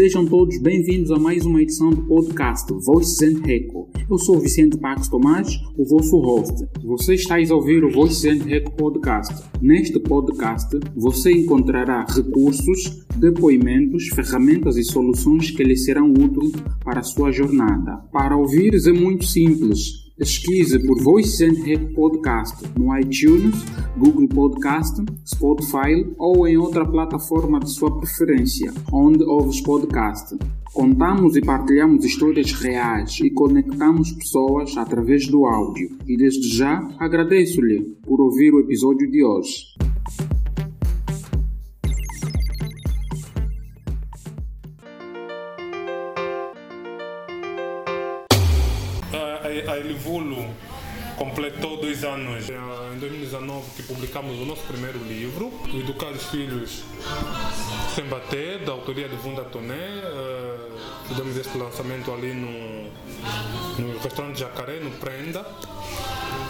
Sejam todos bem-vindos a mais uma edição do podcast Voices and Reco. Eu sou Vicente Pax Tomás, o vosso host. Você está a ouvir o Voices and Reco podcast. Neste podcast, você encontrará recursos, depoimentos, ferramentas e soluções que lhe serão úteis para a sua jornada. Para ouvires é muito simples Pesquise por Voice and Hack Podcast no iTunes, Google Podcast, Spotify ou em outra plataforma de sua preferência, onde ouves podcast. Contamos e partilhamos histórias reais e conectamos pessoas através do áudio. E desde já agradeço-lhe por ouvir o episódio de hoje. Completou dois anos é, em 2019 que publicamos o nosso primeiro livro, Educar os Filhos Sem Bater, da autoria de Vunda Toné. Uh, fizemos este lançamento ali no, no restaurante Jacaré, no Prenda.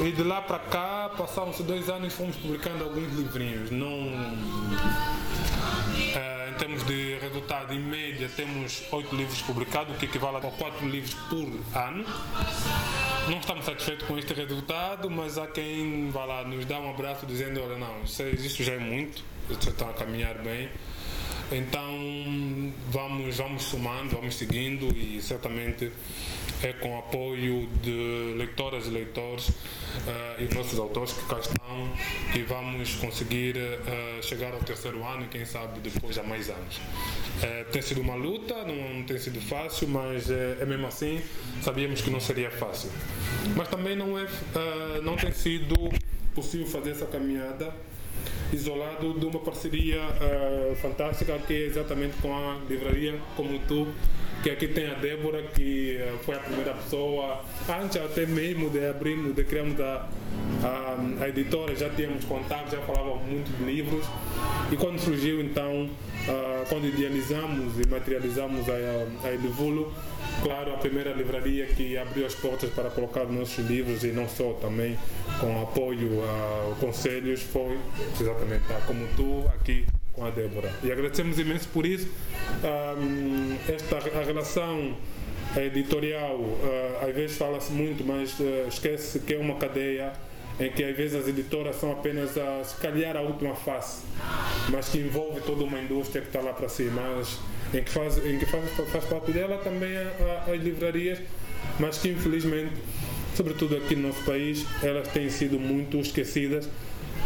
E de lá para cá, passaram-se dois anos e fomos publicando alguns livrinhos. Não, em termos de resultado, em média, temos oito livros publicados, o que equivale a quatro livros por ano. Não estamos satisfeitos com este resultado, mas há quem vá lá nos dá um abraço dizendo, olha não, isso já é muito, já está a caminhar bem. Então vamos, vamos somando, vamos seguindo e certamente é com apoio de leitoras e leitores uh, e nossos autores que cá estão que vamos conseguir uh, chegar ao terceiro ano e quem sabe depois a mais anos. Uh, tem sido uma luta, não, não tem sido fácil, mas é mesmo assim sabíamos que não seria fácil. Mas também não, é, não tem sido possível fazer essa caminhada isolado de uma parceria uh, fantástica que é exatamente com a livraria como tu que aqui tem a Débora que uh, foi a primeira pessoa. Antes até mesmo de abrirmos de criarmos a, a, a editora já tínhamos contato já falávamos muito de livros. E quando surgiu então uh, quando idealizamos e materializamos a, a Elivulo claro, a primeira livraria que abriu as portas para colocar nossos livros e não só, também com apoio a conselhos, foi exatamente como tu aqui com a Débora. E agradecemos imenso por isso. Um, esta a relação editorial, uh, às vezes fala-se muito, mas uh, esquece que é uma cadeia em que às vezes as editoras são apenas a, se calhar a última face, mas que envolve toda uma indústria que está lá para cima. Mas em que faz, em que faz, faz parte dela também as livrarias, mas que infelizmente, sobretudo aqui no nosso país, elas têm sido muito esquecidas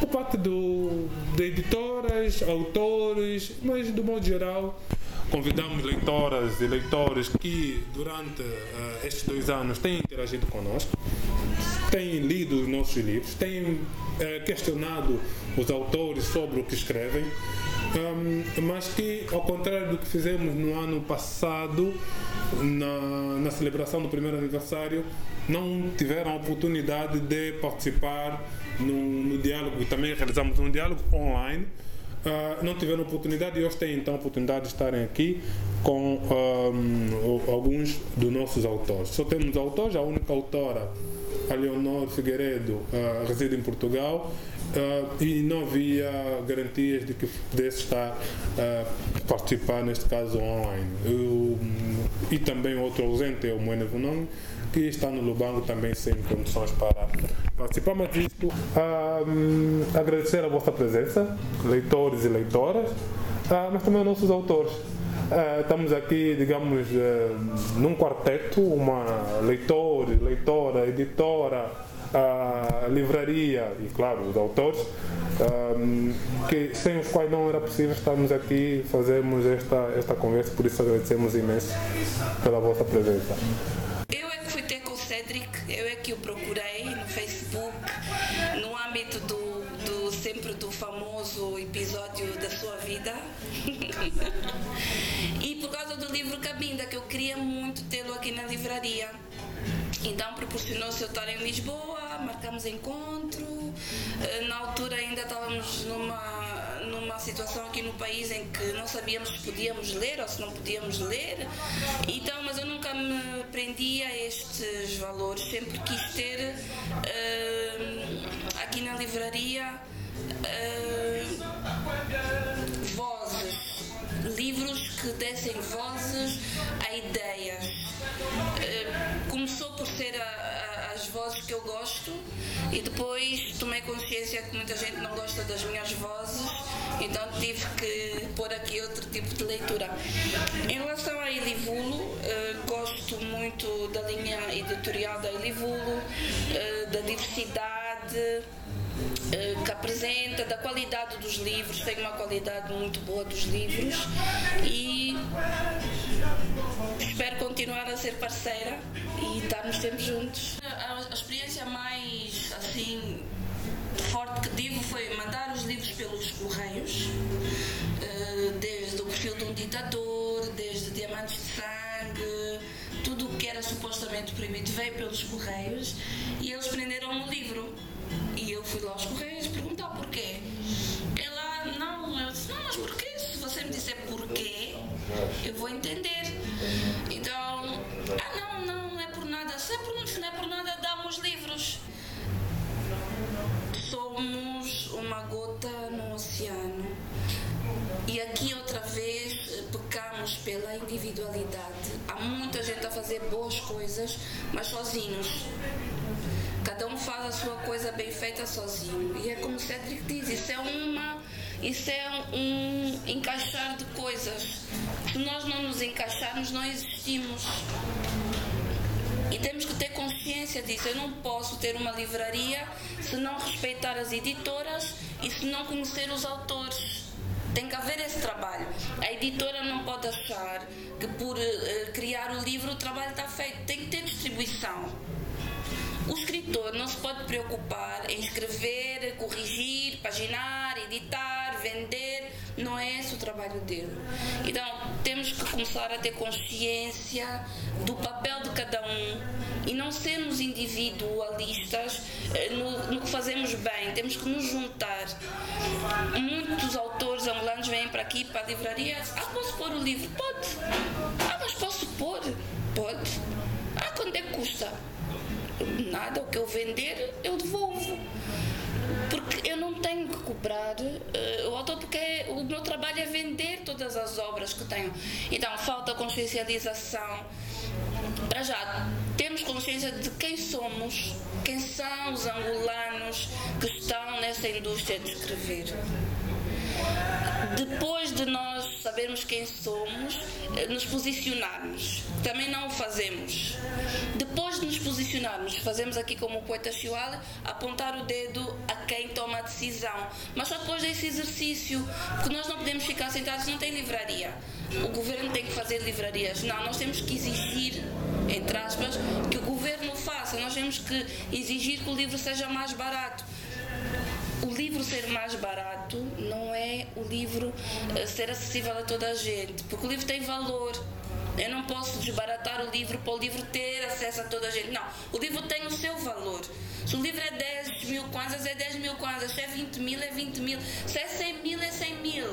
por parte do, de editoras, autores, mas do modo geral convidamos leitoras e leitores que durante uh, estes dois anos têm interagido conosco, têm lido os nossos livros, têm uh, questionado os autores sobre o que escrevem um, mas que, ao contrário do que fizemos no ano passado, na, na celebração do primeiro aniversário, não tiveram a oportunidade de participar no, no diálogo, e também realizamos um diálogo online. Uh, não tiveram oportunidade e hoje têm então a oportunidade de estarem aqui com um, alguns dos nossos autores. Só temos autores, a única autora, a Leonor Figueiredo, uh, reside em Portugal Uh, e não havia garantias de que pudesse estar a participar, neste caso online. Eu, e também outro ausente é o Moena Vunong, que está no Lubango também sem condições para participar. Mas isto, uh, agradecer a vossa presença, leitores e leitoras, mas também aos nossos autores. Uh, estamos aqui, digamos, uh, num quarteto, uma leitor, leitora, editora, a livraria e, claro, os autores, um, que, sem os quais não era possível estarmos aqui fazermos esta, esta conversa, por isso agradecemos imenso pela vossa presença. Eu procurei no Facebook, no âmbito do, do sempre do famoso episódio da sua vida. e por causa do livro Cabinda, que eu queria muito tê-lo aqui na livraria. Então proporcionou-se eu estar em Lisboa, marcamos encontro. Eh, na altura ainda estávamos numa, numa situação aqui no país em que não sabíamos se podíamos ler ou se não podíamos ler. Então, mas eu nunca me prendia a estes valores, sempre quis ter uh, aqui na livraria uh, vozes, livros que dessem vozes a ideias. Uh, começou por ser a, vozes que eu gosto e depois tomei consciência que muita gente não gosta das minhas vozes, então tive que pôr aqui outro tipo de leitura. Em relação a Elivulo, uh, gosto muito da linha editorial da Elivulo, uh, da diversidade eh, que apresenta, da qualidade dos livros, tem uma qualidade muito boa dos livros e espero continuar a ser parceira e estarmos sempre juntos. A, a experiência mais assim forte que tive foi mandar os livros pelos correios, eh, desde o perfil de um ditador, desde Diamantes de Sangue, tudo o que era supostamente proibido veio pelos correios e eles prenderam lá aos Correios perguntar porquê. Ela, não, eu disse, não, mas porquê? Se você me disser porquê, eu vou entender. Então, ah, não, não, não é por nada. Se, é por, se não é por nada, damos livros. Somos uma gota no oceano. E aqui outra vez pecamos pela individualidade. Há muita gente a fazer boas coisas, mas sozinhos. Cada um faz a sua coisa bem feita sozinho. E é como o Cedric diz, isso é uma. Isso é um encaixar de coisas. Se nós não nos encaixarmos, não existimos. E temos que ter consciência disso. Eu não posso ter uma livraria se não respeitar as editoras e se não conhecer os autores. Tem que haver esse trabalho. A editora não pode achar que por uh, criar o livro o trabalho está feito. Tem que ter distribuição. O escritor não se pode preocupar em escrever, corrigir, paginar, editar, vender. Não é esse o trabalho dele. Então, temos que começar a ter consciência do papel de cada um e não sermos individualistas eh, no, no que fazemos bem. Temos que nos juntar. Muitos autores angolanos vêm para aqui, para a livraria. Ah, posso pôr o livro? Pode. Ah, mas posso pôr? Pode. Ah, quanto é que custa? Nada, o que eu vender eu devolvo. Porque eu não tenho que cobrar uh, o autor, porque o meu trabalho é vender todas as obras que tenho. Então falta consciencialização. Para já, temos consciência de quem somos, quem são os angolanos que estão nessa indústria de escrever. Depois de nós sabermos quem somos, eh, nos posicionarmos. Também não o fazemos. Depois de nos posicionarmos, fazemos aqui como o poeta Chihuahua, apontar o dedo a quem toma a decisão. Mas só depois desse exercício, porque nós não podemos ficar sentados, não tem livraria. O governo tem que fazer livrarias. Não, nós temos que exigir, entre aspas, que o governo faça. Nós temos que exigir que o livro seja mais barato o livro ser mais barato não é o livro eh, ser acessível a toda a gente, porque o livro tem valor. Eu não posso desbaratar o livro para o livro ter acesso a toda a gente. Não, o livro tem o seu valor. Se o livro é 10 mil kwanzas, é 10 mil kwanzas. Se é 20 mil, é 20 mil. Se é 100 mil, é 100 mil.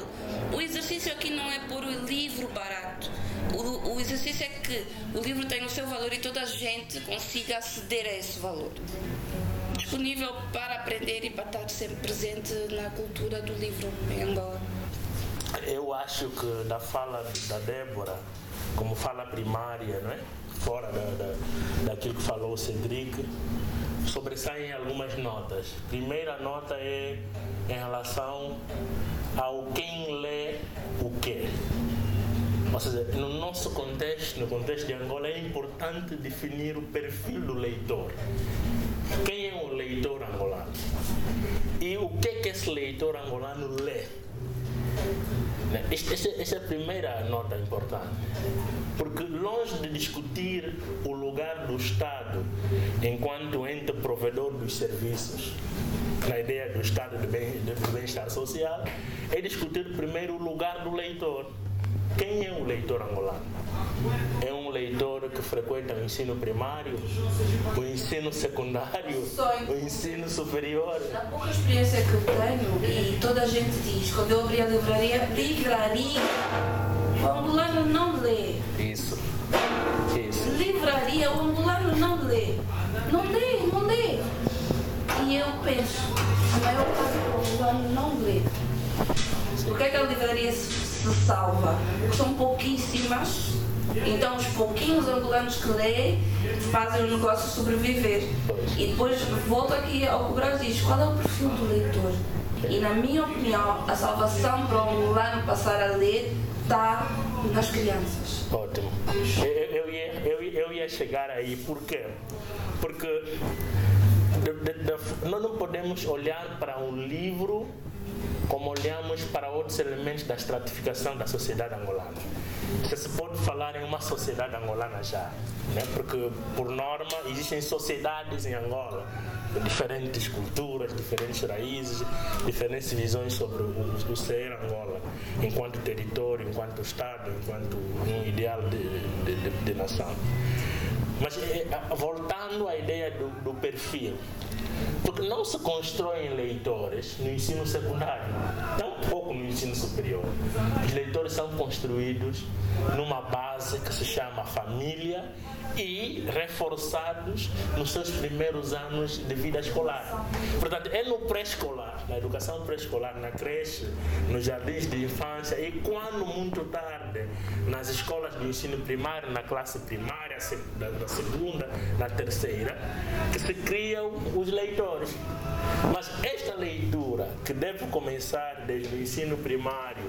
O exercício aqui não é pôr o livro barato. O, o exercício é que o livro tem o seu valor e toda a gente consiga aceder a esse valor disponível para aprender e para estar sempre presente na cultura do livro em Angola. Eu acho que da fala da Débora, como fala primária, não é? fora da, da, daquilo que falou o Cedric, sobressaem algumas notas. Primeira nota é em relação ao quem lê o quê. Ou seja, no nosso contexto, no contexto de Angola, é importante definir o perfil do leitor. Quem é o leitor angolano? E o que é que esse leitor angolano lê? Né? Essa é a primeira nota importante. Porque longe de discutir o lugar do Estado enquanto ente provedor dos serviços, na ideia do Estado de bem-estar social, é discutir primeiro o lugar do leitor. Quem é o leitor angolano? É um leitor que frequenta o ensino primário, o ensino secundário, o ensino superior. A pouca experiência que eu tenho, e toda a gente diz, quando eu abri a livraria, livraria, o angolano não lê. Isso. Isso. Livraria, o angolano não lê. Não lê, não lê. E eu penso, a maior parte do angolano não lê. Por que, é que a livraria se se salva, porque são pouquíssimas. Então, os pouquinhos angolanos que lêem fazem o negócio sobreviver. E depois volto aqui ao que o Brasil diz: qual é o perfil do leitor? E, na minha opinião, a salvação para o angolano passar a ler está nas crianças. Ótimo. Eu, eu, ia, eu, eu ia chegar aí, por quê? Porque de, de, de, nós não podemos olhar para um livro como olhamos para outros elementos da estratificação da sociedade angolana. Você se pode falar em uma sociedade angolana já, né? porque, por norma, existem sociedades em Angola, diferentes culturas, diferentes raízes, diferentes visões sobre o, o ser Angola, enquanto território, enquanto Estado, enquanto um ideal de, de, de, de nação. Mas eh, voltando à ideia do, do perfil, porque não se constroem leitores no ensino secundário, tampouco no ensino superior. Os leitores são construídos numa base que se chama família e reforçados nos seus primeiros anos de vida escolar. Portanto, é no pré-escolar, na educação pré-escolar, na creche, nos jardins de infância e quando muito tarde, nas escolas de ensino primário, na classe primária, da segunda, na terceira, que se criam os leitores. Mas esta leitura, que deve começar desde o ensino primário,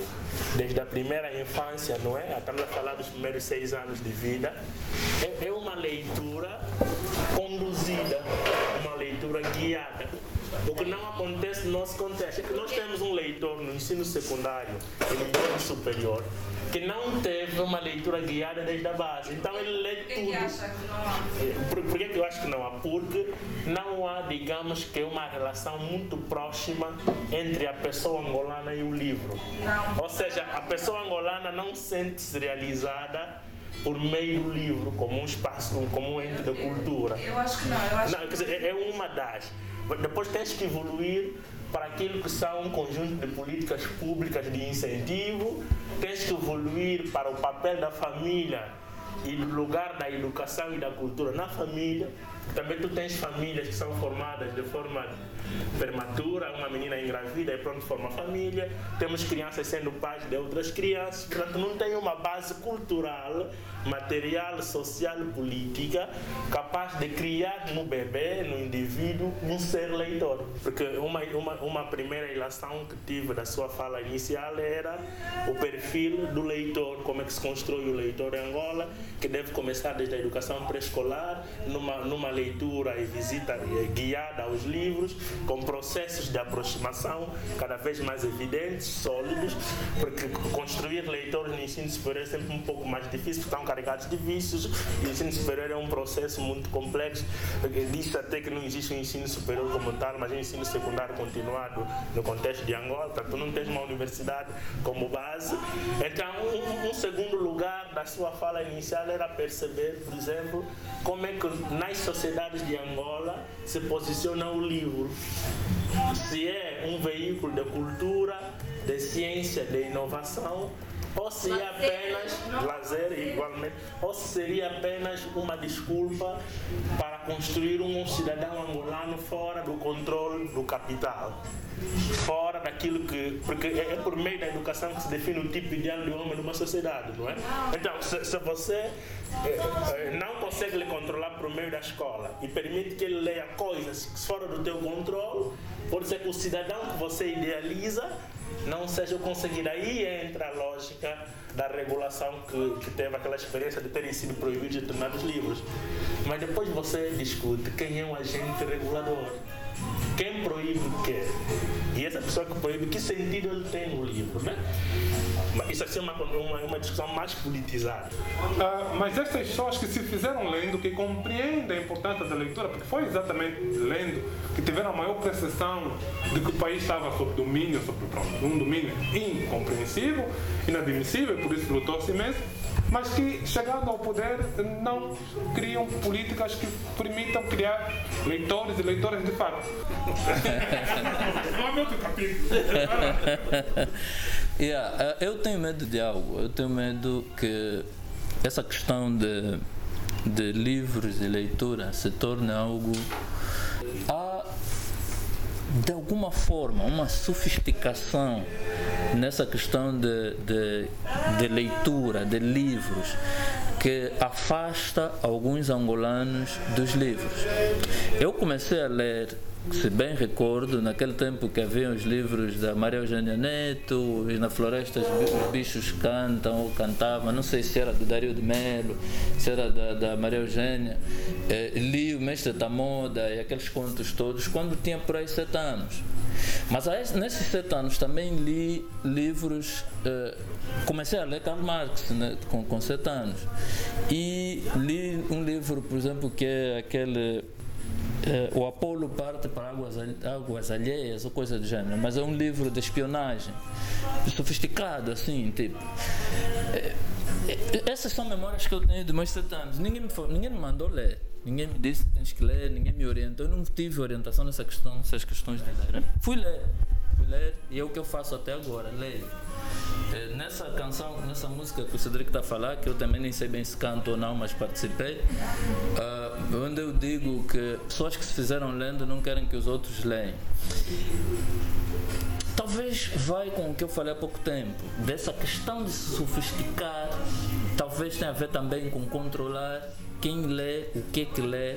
desde a primeira infância, não é? Estamos a falar dos primeiros seis anos de vida, é, é uma leitura conduzida, uma leitura guiada. O que não acontece no nosso contexto é que nós temos um leitor no ensino secundário e no ensino superior que não teve uma leitura guiada desde a base. Então ele lê tudo. É, por, por que eu acho que não há? Porque não há, digamos que, uma relação muito próxima entre a pessoa angolana e o livro. Ou seja, a pessoa angolana não sente-se realizada por meio do livro, como um espaço, como um ente da cultura. Eu acho que não. Eu acho não, dizer, é uma das. Depois tens que evoluir para aquilo que são um conjunto de políticas públicas de incentivo, tens que evoluir para o papel da família e do lugar da educação e da cultura na família. Também tu tens famílias que são formadas de forma prematura, uma menina engravida e pronto forma família. Temos crianças sendo pais de outras crianças. Portanto, não tem uma base cultural, material, social, política capaz de criar no bebê, no indivíduo, um ser leitor. Porque uma, uma, uma primeira ilação que tive da sua fala inicial era o perfil do leitor, como é que se constrói o leitor em Angola, que deve começar desde a educação pré-escolar, numa, numa leitura e visita guiada aos livros, com processos de aproximação cada vez mais evidentes, sólidos, porque construir leitores no ensino superior é sempre um pouco mais difícil, estão carregados de vícios, e o ensino superior é um processo muito complexo, diz até que não existe um ensino superior como tal, mas um ensino secundário continuado no contexto de Angola, portanto não tens uma universidade como base. Então, um, um segundo lugar da sua fala inicial era perceber, por exemplo, como é que nas sociedades de Angola se posiciona o livro se é um veículo de cultura, de ciência, de inovação, ou se é apenas lazer igualmente, ou seria apenas uma desculpa para construir um cidadão angolano fora do controle do capital fora daquilo que. Porque é, é, por meio da educação que se define o tipo ideal de homem numa sociedade, não é? Então, se, se você é, é, não consegue lhe controlar por meio da escola e permite que ele leia coisas fora do teu controle, pode ser que o cidadão que você idealiza não seja conseguido. Aí entra a lógica da regulação que, que teve aquela experiência de terem sido proibidos determinados livros. Mas depois você discute quem é um agente regulador. Quem proíbe o quê? E essa pessoa que proíbe, que sentido ele tem no livro, né? Isso assim é uma, uma, uma discussão mais politizada. Uh, mas essas pessoas que se fizeram lendo, que compreendem a importância da leitura, porque foi exatamente lendo que tiveram a maior percepção de que o país estava sob domínio, sob um domínio incompreensível, inadmissível, por isso lutou-se imenso mas que, chegando ao poder, não criam políticas que permitam criar leitores e leitoras de fato. yeah, eu tenho medo de algo. Eu tenho medo que essa questão de, de livros e leitura se torne algo. Há, de alguma forma, uma sofisticação nessa questão de, de, de leitura, de livros, que afasta alguns angolanos dos livros. Eu comecei a ler se bem recordo, naquele tempo que havia os livros da Maria Eugênia Neto, e na floresta os bichos cantam ou cantavam, não sei se era do Dario de Melo, se era da, da Maria Eugênia, eh, li o Mestre da Moda e aqueles contos todos quando tinha por aí sete anos. Mas nesses sete anos também li livros, eh, comecei a ler Karl Marx né, com, com sete anos. E li um livro, por exemplo, que é aquele Uh, o Apolo parte para águas, águas alheias ou coisa do gênero, mas é um livro de espionagem, sofisticado, assim, tipo. Uh, essas são memórias que eu tenho de meus sete anos. Ninguém me, ninguém me mandou ler, ninguém me disse que tens que ler, ninguém me orientou. Eu não tive orientação nessa questão, nessas questões de ler. Fui ler, fui ler e é o que eu faço até agora, leio. Nessa canção, nessa música que o Cedric está a falar, que eu também nem sei bem se canto ou não, mas participei, uh, onde eu digo que pessoas que se fizeram lendo não querem que os outros leiam. Talvez vai com o que eu falei há pouco tempo, dessa questão de se sofisticar, talvez tenha a ver também com controlar quem lê, o que é que lê.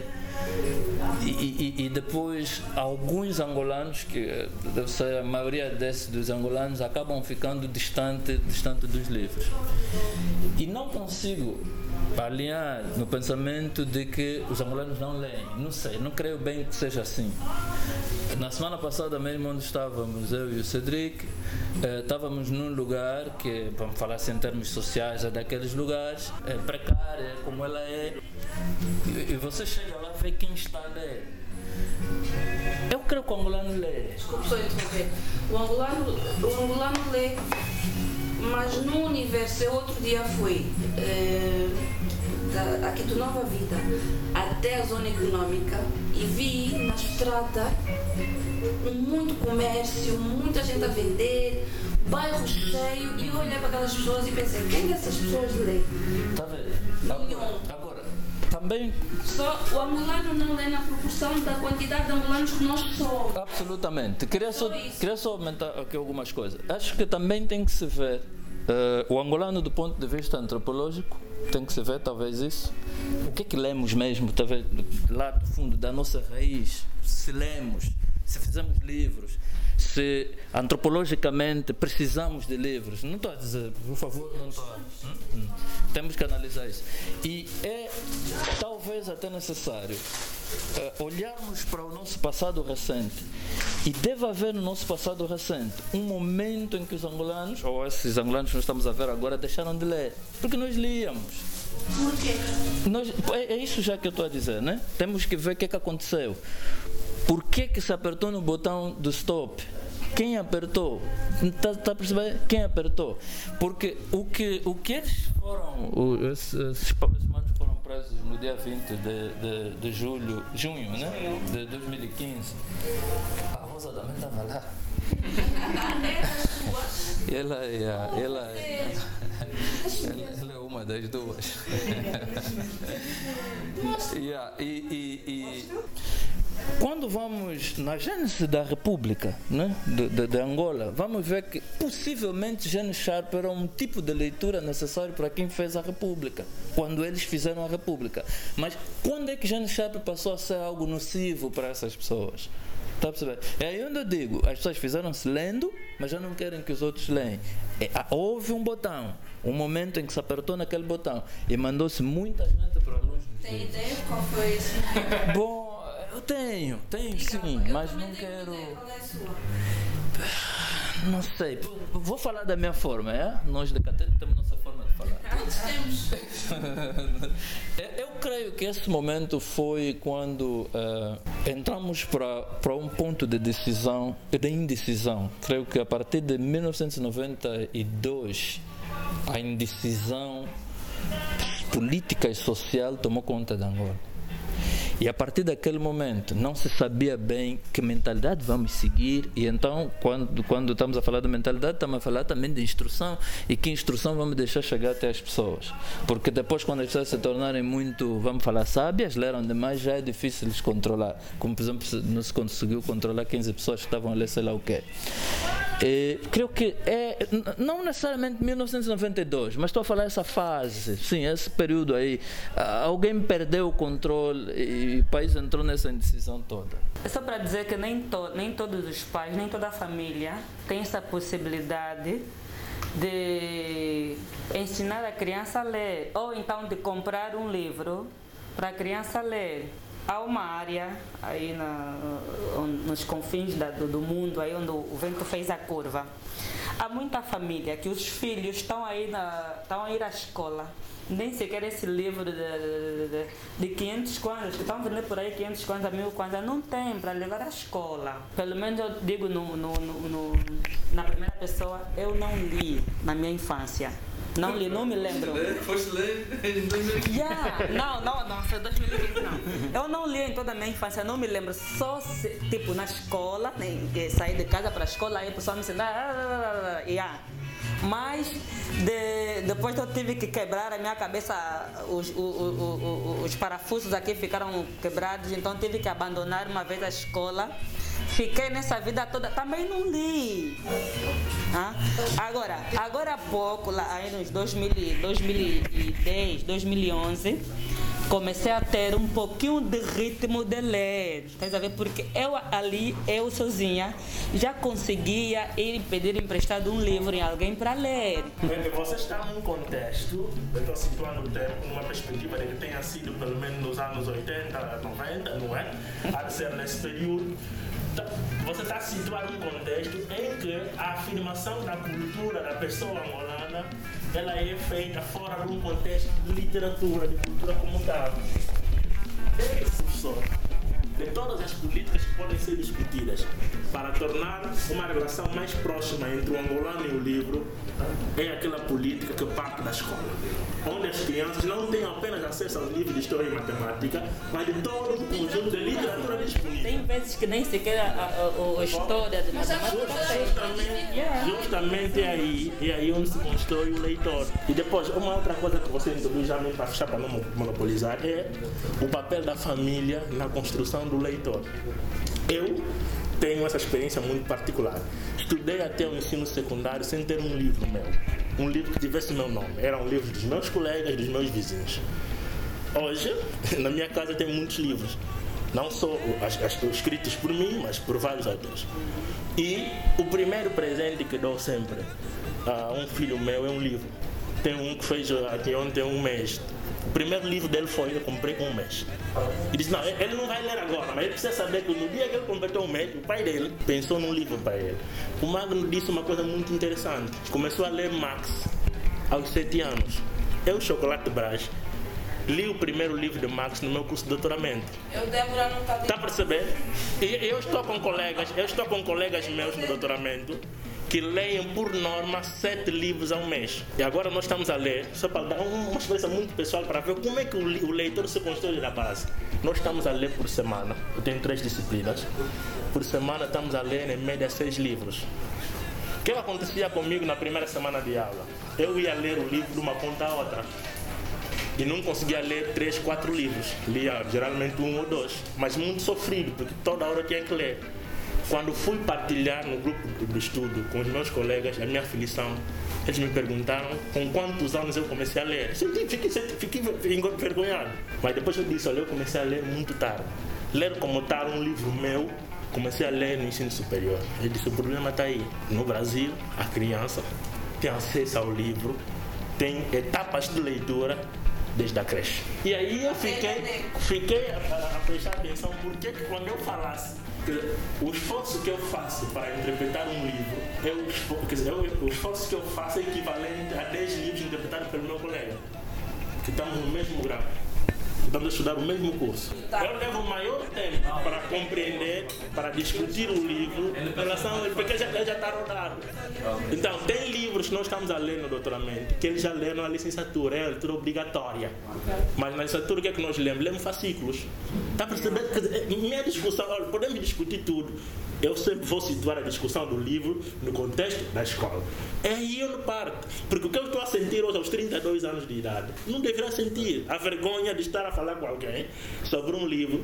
E, e, e, depois alguns angolanos, que deve ser a maioria desses dos angolanos, acabam ficando distante, distante dos livros. E não consigo alinhar no pensamento de que os angolanos não leem. Não sei, não creio bem que seja assim. Na semana passada mesmo, onde estávamos, eu e o Cedric, eh, estávamos num lugar que, vamos falar assim em termos sociais, é daqueles lugares, é precária, é como ela é, e, e você chega lá e vê quem está a ler. Eu creio que o angolano lê. Desculpe só interromper. O angolano, o angolano lê, mas no universo, eu outro dia fui. Eh, da, aqui do Nova Vida até a zona econômica e vi na estrada muito comércio, muita gente a vender, bairro cheio e eu olhei para aquelas pessoas e pensei, quem dessas pessoas lê? Vendo? Nenhum. Também. Só o angolano não lê na proporção da quantidade de angolanos que nós somos. Absolutamente. Queria só, queria só aumentar aqui algumas coisas. Acho que também tem que se ver uh, o angolano do ponto de vista antropológico tem que se ver talvez isso. O que é que lemos mesmo, talvez lá do fundo da nossa raiz, se lemos, se fizemos livros, se antropologicamente precisamos de livros. Não estou a dizer, por favor, não estou a. Hum? Hum. Temos que analisar isso. E é talvez até necessário uh, olharmos para o nosso passado recente. E deve haver no nosso passado recente um momento em que os angolanos, ou esses angolanos que nós estamos a ver agora, deixaram de ler. Porque nós líamos. Por quê? Nós, é, é isso já que eu estou a dizer, né? Temos que ver o que, é que aconteceu. Por que, que se apertou no botão do stop? Quem apertou? Está tá a perceber? Quem apertou? Porque o que, o que eles foram, o, esses, esses manos foram presos no dia 20 de, de, de julho, junho, né? De 2015. A Rosa também estava lá. ela, é, ela, ela, ela é uma das duas. yeah, e, e, e quando vamos na gênese da República né, de, de, de, Angola, vamos ver que possivelmente Gênesis Sharp era um tipo de leitura necessário para quem fez a República, quando eles fizeram a República. Mas quando é que Gênesis Sharp passou a ser algo nocivo para essas pessoas? Está a perceber? É aí onde eu digo, as pessoas fizeram-se lendo, mas já não querem que os outros leem. É, houve um botão, um momento em que se apertou naquele botão e mandou-se muita gente para longe. Tem ideia qual foi esse? Bom, tenho, tenho sim, mas não quero. Não sei, vou falar da minha forma, é? Nós de Catete temos nossa forma de falar. Todos temos. Eu creio que esse momento foi quando uh, entramos para, para um ponto de decisão, de indecisão. Creio que a partir de 1992, a indecisão política e social tomou conta de Angola. E a partir daquele momento não se sabia bem que mentalidade vamos seguir. E então, quando, quando estamos a falar de mentalidade, estamos a falar também de instrução. E que instrução vamos deixar chegar até as pessoas. Porque depois, quando as pessoas se tornarem muito, vamos falar, sábias, leram demais, já é difícil lhes controlar. Como, por exemplo, não se conseguiu controlar 15 pessoas que estavam a ler sei lá o quê. É, creio que é, não necessariamente 1992, mas estou a falar essa fase, sim, esse período aí. Alguém perdeu o controle e o país entrou nessa indecisão toda. É só para dizer que nem, to, nem todos os pais, nem toda a família tem essa possibilidade de ensinar a criança a ler, ou então de comprar um livro para a criança ler. Há uma área aí na, nos confins da, do mundo, aí onde o vento fez a curva. Há muita família que os filhos estão aí na, estão a ir à escola nem sequer esse livro de, de, de, de 500 kwanzas, que estão vendendo por aí 500 kwanzas, mil kwanzas, não tem para levar à escola. Pelo menos eu digo no, no, no, na primeira pessoa, eu não li na minha infância. Não li, não me lembro. Foste ler em 2015? Yeah. Não, não, não, foi 2015 não. Eu não li em toda a minha infância, não me lembro. Só, se, tipo, na escola, né, sair de casa para a escola, aí a pessoa me ensinar. Ah, yeah mas de, depois eu tive que quebrar a minha cabeça, os, os, os, os parafusos aqui ficaram quebrados, então tive que abandonar uma vez a escola. Fiquei nessa vida toda, também não li. Ah? Agora, agora há pouco, lá aí nos 2000, 2010, 2011, comecei a ter um pouquinho de ritmo de ler. Estás a ver? Porque eu ali, eu sozinha, já conseguia ir pedir emprestado um livro em alguém para ler. Você está num contexto, eu estou situando o tempo numa perspectiva de que tenha sido pelo menos nos anos 80, 90, não é? Há de ser nesse período você está situado num contexto em que a afirmação da cultura da pessoa angolana ela é feita fora de um contexto de literatura, de cultura como tal. É isso só de todas as políticas que podem ser discutidas para tornar uma relação mais próxima entre o angolano e o livro é aquela política que parte da escola, onde as crianças não têm apenas acesso aos livros de história e matemática, mas de todo o conjunto de literatura disponível. Tem vezes que nem sequer a, a, a, a história de matemática justamente, justamente é aí, é aí onde se constrói o leitor. E depois, uma outra coisa que você introduz já mesmo para fechar, para não monopolizar, é o papel da família na construção do leitor. Eu tenho essa experiência muito particular. Estudei até o ensino secundário sem ter um livro meu. Um livro que tivesse meu nome. Era um livro dos meus colegas, dos meus vizinhos. Hoje, na minha casa tem muitos livros. Não só as, as, escritos por mim, mas por vários outros. E o primeiro presente que dou sempre a um filho meu é um livro. Tem um que fez aqui ontem um mês o primeiro livro dele foi Eu Comprei com um mês. E disse: Não, ele não vai ler agora, mas ele precisa saber que no dia que ele completou um mês, o pai dele pensou num livro para ele. O Magno disse uma coisa muito interessante. Começou a ler Max aos sete anos. Eu, Chocolate Brás, li o primeiro livro de Max no meu curso de doutoramento. Eu, Débora, não está Está a perceber? E eu estou com colegas, eu estou com colegas meus no doutoramento que leem por norma sete livros ao mês. E agora nós estamos a ler, só para dar uma experiência muito pessoal para ver como é que o leitor se constrói da base. Nós estamos a ler por semana, eu tenho três disciplinas. Por semana estamos a ler em média seis livros. O que acontecia comigo na primeira semana de aula? Eu ia ler o livro de uma ponta a outra e não conseguia ler três, quatro livros. Lia geralmente um ou dois, mas muito sofrido, porque toda hora tinha que ler. Quando fui partilhar no grupo do estudo com os meus colegas a minha aflição, eles me perguntaram com quantos anos eu comecei a ler. Fiquei, fiquei envergonhado. Mas depois eu disse, olha, eu comecei a ler muito tarde. Ler como tal um livro meu, comecei a ler no ensino superior. Eu disse, o problema está aí. No Brasil, a criança tem acesso ao livro, tem etapas de leitura desde a creche. E aí eu fiquei, fiquei a, a prestar atenção porque quando eu falasse o esforço que eu faço para interpretar um livro é o dizer, o esforço que eu faço é equivalente a 10 livros interpretados pelo meu colega, que estamos no mesmo grau. Estamos a estudar o mesmo curso. Eu levo maior tempo para compreender, para discutir o livro em relação a ele, porque já, já está rodado. Então, tem livros que nós estamos a ler no doutoramento, que eles já leram na licenciatura, é a leitura obrigatória. Mas na licenciatura, o que é que nós lemos? Lemos fascículos. Está a perceber? Minha discussão, olha, podemos discutir tudo. Eu sempre vou situar a discussão do livro no contexto da escola. É aí eu não parto. Porque o que eu estou a sentir hoje, aos 32 anos de idade, não deveria sentir a vergonha de estar a falar com alguém sobre um livro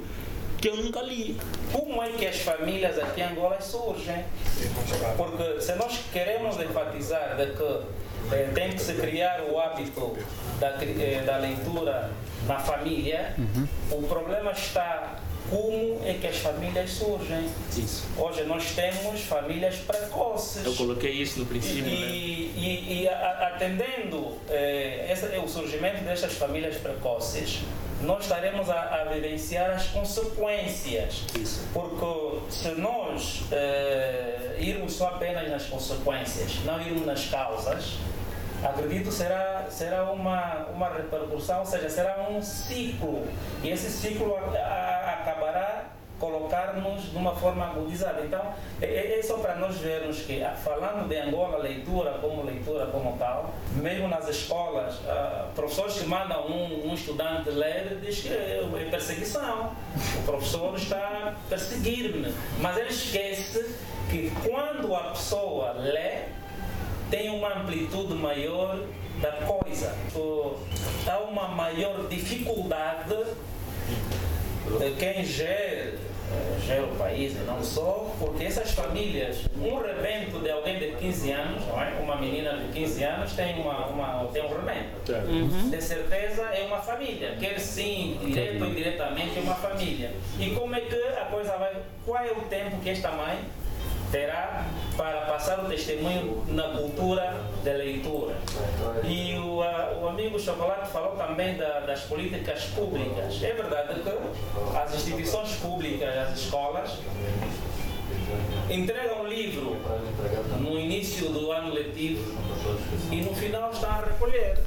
que eu nunca li. Como é que as famílias aqui em Angola surgem? Porque se nós queremos enfatizar de que eh, tem que se criar o hábito da, eh, da leitura na família, o problema está como é que as famílias surgem. Isso. Hoje nós temos famílias precoces. Eu coloquei isso no princípio, E, né? e- e atendendo eh, esse- o surgimento destas famílias precoces, nós estaremos a, a vivenciar as consequências. Isso. Porque se nós eh, irmos só apenas nas consequências, não irmos nas causas, acredito será será uma uma repercussão, ou seja, será um ciclo e esse ciclo a- a- acabará colocar-nos de uma forma agudizada. Então, é- é, só para nós vermos que, ah, falando de Angola, leitura como leitura como tal, mesmo nas escolas, ah, professores que mandam um, um estudante ler, diz que é é perseguição. O professor está a perseguir-me. Mas ele esquece que quando a pessoa lê, tem uma amplitude maior da coisa. Há uma maior dificuldade de quem gera, eh, gera o país e não só, porque essas famílias, um rebento de alguém de 15 anos, não é? uma menina de 15 anos tem, uma, uma, tem um rebento. De certeza é uma família, quer sim, direto ou indiretamente é uma família. E como é que a coisa vai, qual é o tempo que esta mãe terá para passar o testemunho na cultura da leitura. E o, a- o amigo Chocolate falou também da- das políticas públicas. É verdade que as instituições públicas, as escolas, entregam um livro no início do ano letivo e no final estão a recolher.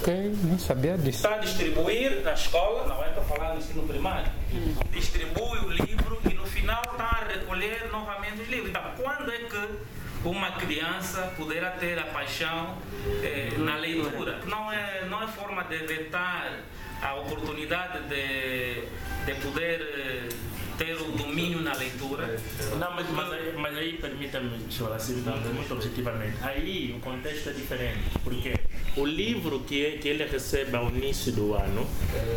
Ok, nem sabia disso. Está a distribuir na escola, não é para falar no ensino primário, distribui o livro e no final está a recolher novamente os livros. Então, quando é que uma criança poderá ter a paixão eh, na leitura? Não é, não é forma de vetar a oportunidade de, de poder eh, ter o domínio na leitura. Não, mas, mas, aí, mas aí permita-me, senhor, assim, muito objetivamente. Aí o contexto é diferente, porque o livro que, que ele recebe ao início do ano,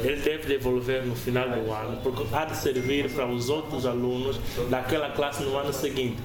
ele deve devolver no final do ano, porque há de servir para os outros alunos daquela classe no ano seguinte.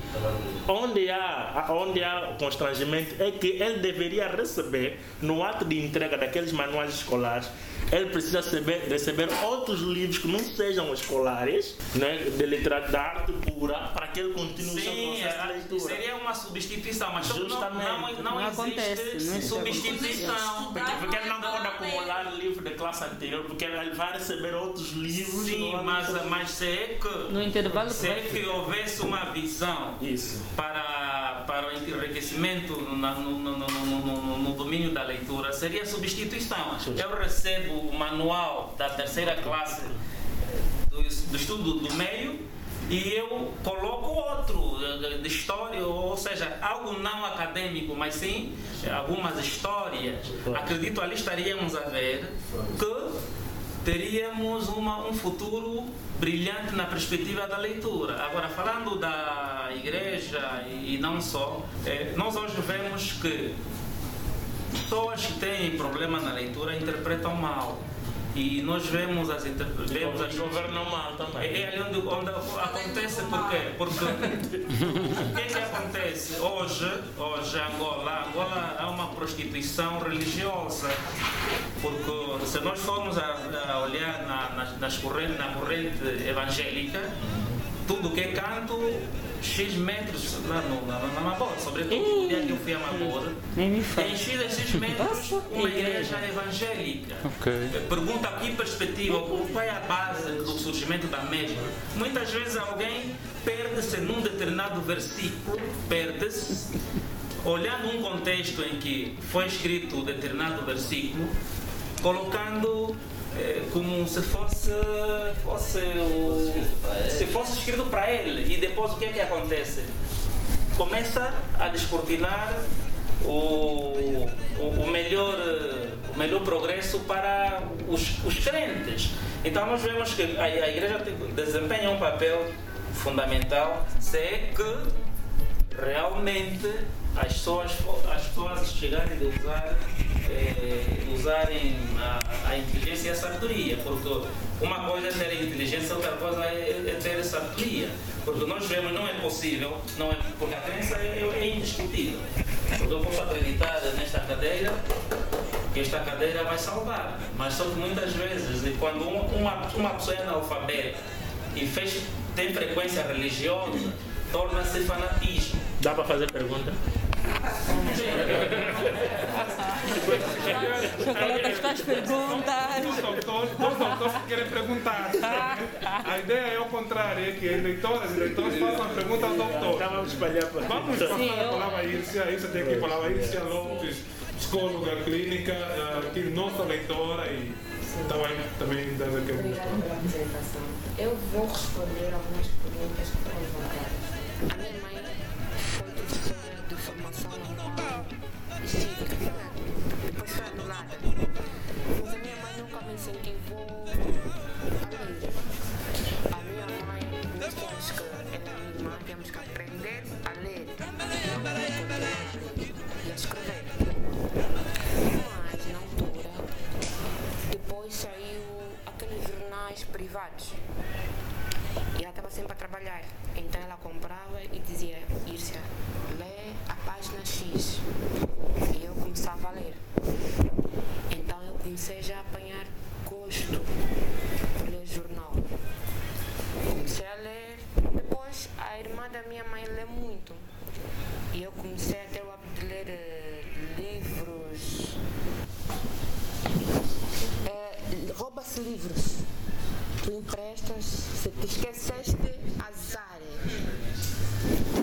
Onde há, onde há constrangimento é que ele deveria receber, no ato de entrega daqueles manuais escolares, ele precisa receber, receber outros livros que não sejam escolares, né, de literatura, da arte pura, para que ele continue o seu Sim, processo de a- leitura. seria uma substituição, mas só que não, Justamente. não, não, Não existe acontece, não existe substituição. Porque, porque ele não pode acumular livro de classe anterior, porque ele vai receber outros livros. Sim, mas, mas se é que, No intervalo se é que houvesse uma visão Isso. para, para o enriquecimento no, no, no, no, no- no domínio da leitura, seria substituição. Eu recebo o manual da terceira classe do, do estudo do meio e eu coloco outro eh, de história, ou seja, algo não acadêmico, mas sim eh, algumas histórias. Acredito ali estaríamos a ver que teríamos uma, um futuro brilhante na perspectiva da leitura. Agora, falando da igreja e, não só, eh, nós hoje vemos que pessoas que têm problema na leitura interpretam mal. E nós vemos as, inter... vemos as governam mal também. É, é ali onde, onde acontece, por quê? Porque o que é que acontece? Hoje, hoje Angola, Angola há uma prostituição religiosa. Porque se nós formos a, a olhar na, nas, nas corrente, na corrente evangélica, tudo que é canto, X metros lá no, na, na Mabor, sobretudo no dia que eu fui a Mabor, Nem me fala. tem X a X metros uma igreja. evangélica. Ok. Pergunta que perspectiva, qual é a base do surgimento da mesma? Muitas vezes alguém perde-se num determinado versículo, perde-se, olhando um contexto em que foi escrito um determinado versículo, colocando eh, como se fosse, fosse o- se fosse escrito para ele. E depois o que é que acontece? Começa a descortinar o, o, o melhor, o melhor progresso para os, os crentes. Então nós vemos que a, a igreja desempenha um papel fundamental se é que realmente as pessoas, as pessoas chegarem a usar, eh, usarem a, a, inteligência e a sabedoria, porque uma coisa é ter inteligência, outra coisa é, é ter sabedoria, porque nós vemos não é possível, não é, porque a crença é, é indiscutível. Porque eu posso acreditar nesta cadeira que esta cadeira vai salvar, mas só que muitas vezes, quando uma, uma pessoa é analfabeta e fez, tem frequência religiosa, torna-se fanatismo. Dá para fazer pergunta? Chocolate faz perguntas. Dois autores, dois autores que querem perguntar. A ideia é o contrário, é que leitoras e leitores façam a pergunta ao doutor. Então vamos espalhar para Vamos passar a palavra a Ilcia. A Ilcia tem aqui a palavra a Ilcia Lopes, psicóloga clínica, eh, aqui nossa leitora e também, também dando aqui Obrigada pela apresentação. Eu vou responder algumas perguntas que foram levantadas. Professora de formação normal e cívica, depois foi esqueceste, azar.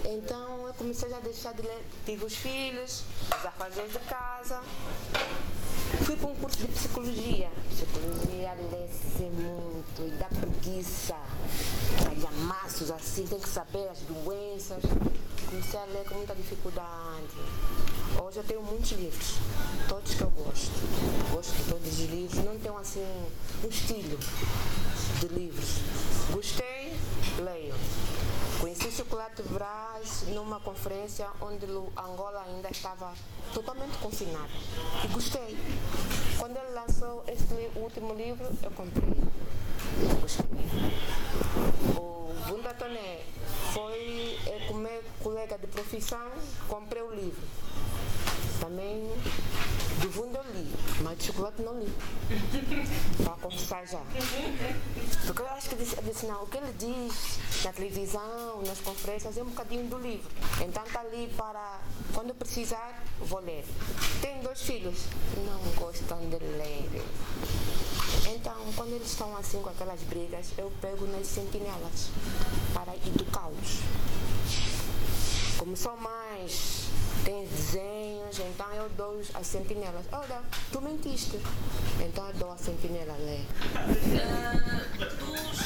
Então eu comecei a deixar de ler. Tive os filhos, os afazeres de casa. Fui para um curso de psicologia. Psicologia lê-se muito e dá preguiça. Calhamaços assim, tem que saber as doenças. Comecei a ler com muita dificuldade. Hoje eu tenho muitos livros, todos que eu gosto. Gosto de todos os livros, não tenho assim um estilo de livros. Gostei, leio. Conheci Chocolate Brás numa conferência onde Angola ainda estava totalmente confinada. E gostei. Quando ele lançou este li- último livro, eu comprei. Gostei. O Bunda Toné foi é, meu colega de profissão, comprei o livro. Também do Bunda eu li, mas de chocolate não li. Para confessar já. Porque eu acho que disse, disse, não, o que ele diz na televisão, nas conferências, é um bocadinho do livro. Então está ali para, quando precisar, vou ler. Tenho dois filhos, não gostam de ler. Então, quando eles estão assim com aquelas brigas, eu pego nas sentinelas para educá-los. Como são mais, tem desenhos, então eu dou as sentinelas. Olha, tu mentiste. Então eu dou a sentinela a ler. dos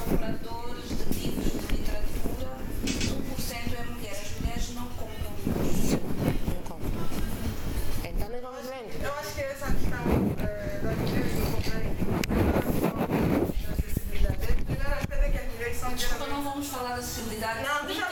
compradores de livros de literatura, 1% é mulher. As mulheres não compram livros. Não compro. Então nós vamos lendo. Eu acho que essa questão eh, das mulheres não comprarem da acessibilidade. A primeira coisa é que as mulheres são Desculpa, não vamos falar de acessibilidade. Não, deixa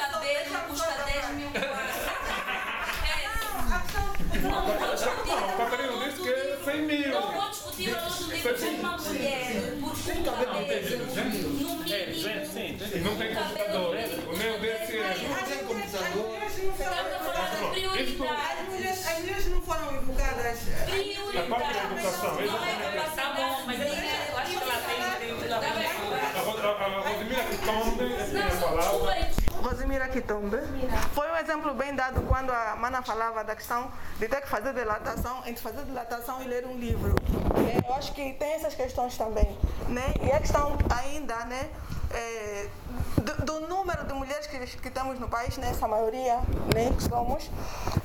palavra. Kitombe. Foi um exemplo bem dado quando a Mana falava da questão de ter que fazer dilatação, entre fazer dilatação e ler um livro. É, Eu acho que tem essas questões também. Né? E a questão ainda, né? é, do, do número de mulheres que, que temos no país, né? essa maioria né? que somos,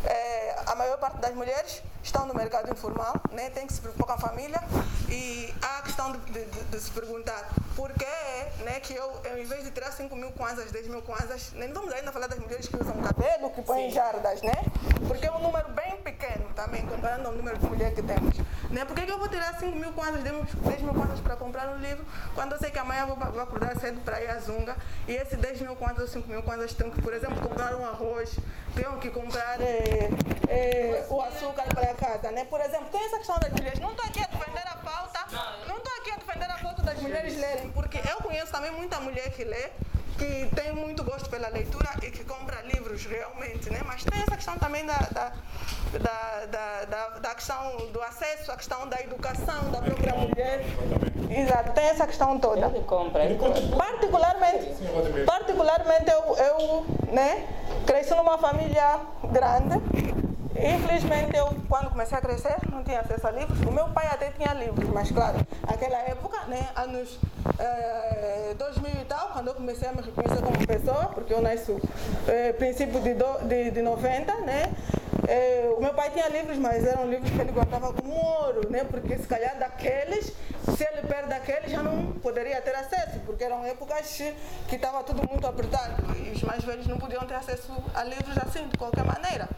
é, a maior parte das mulheres estão no mercado informal, né? tem que se preocupar com a família e há a questão de, de- de- se perguntar por que né, que eu, eu, em vez de tirar 5 mil kwanzas, 10 mil kwanzas, nem vamos ainda falar das mulheres que usam cabelo, que põem jardas, né? Porque é um número bem pequeno também. comparando ao número de mulheres que temos. Né? Por que, que eu vou tirar 5 mil kwanzas, 10 mil kwanzas para comprar um livro, quando eu sei que amanhã vou, vou acordar cedo para ir à Zunga e esses 10 mil kwanzas ou 5 mil kwanzas tenho que, por exemplo, comprar um arroz, tenho que comprar é, é, o açúcar para casa. Né? Por exemplo, tem essa questão das mulheres. Não estou aqui a defender a pauta, não estou aqui a defender a pauta das mulheres lerem, porque eu conheço também muita mulher que lê que tem muito gosto pela leitura e que compra livros realmente, né? Mas tem essa questão também da, da, da, da, da questão do acesso, a questão da educação da própria mulher. Exato, tem essa questão toda. Ele compra. Ele compra. Particularmente, particularmente eu, eu né, cresci numa família grande. Infelizmente, eu, quando comecei a crescer, não tinha acesso a livros. O meu pai até tinha livros, mas, claro, naquela época, né, anos eh, 2000 e tal, quando eu comecei a me reconhecer como pessoa, porque eu nasci eh, princípio de, do, de, de 90, né, eh, o meu pai tinha livros, mas eram livros que ele guardava como ouro, né, porque se calhar daqueles, se ele perde aqueles, já não poderia ter acesso, porque eram épocas que estava tudo muito apertado e os mais velhos não podiam ter acesso a livros assim, de qualquer maneira.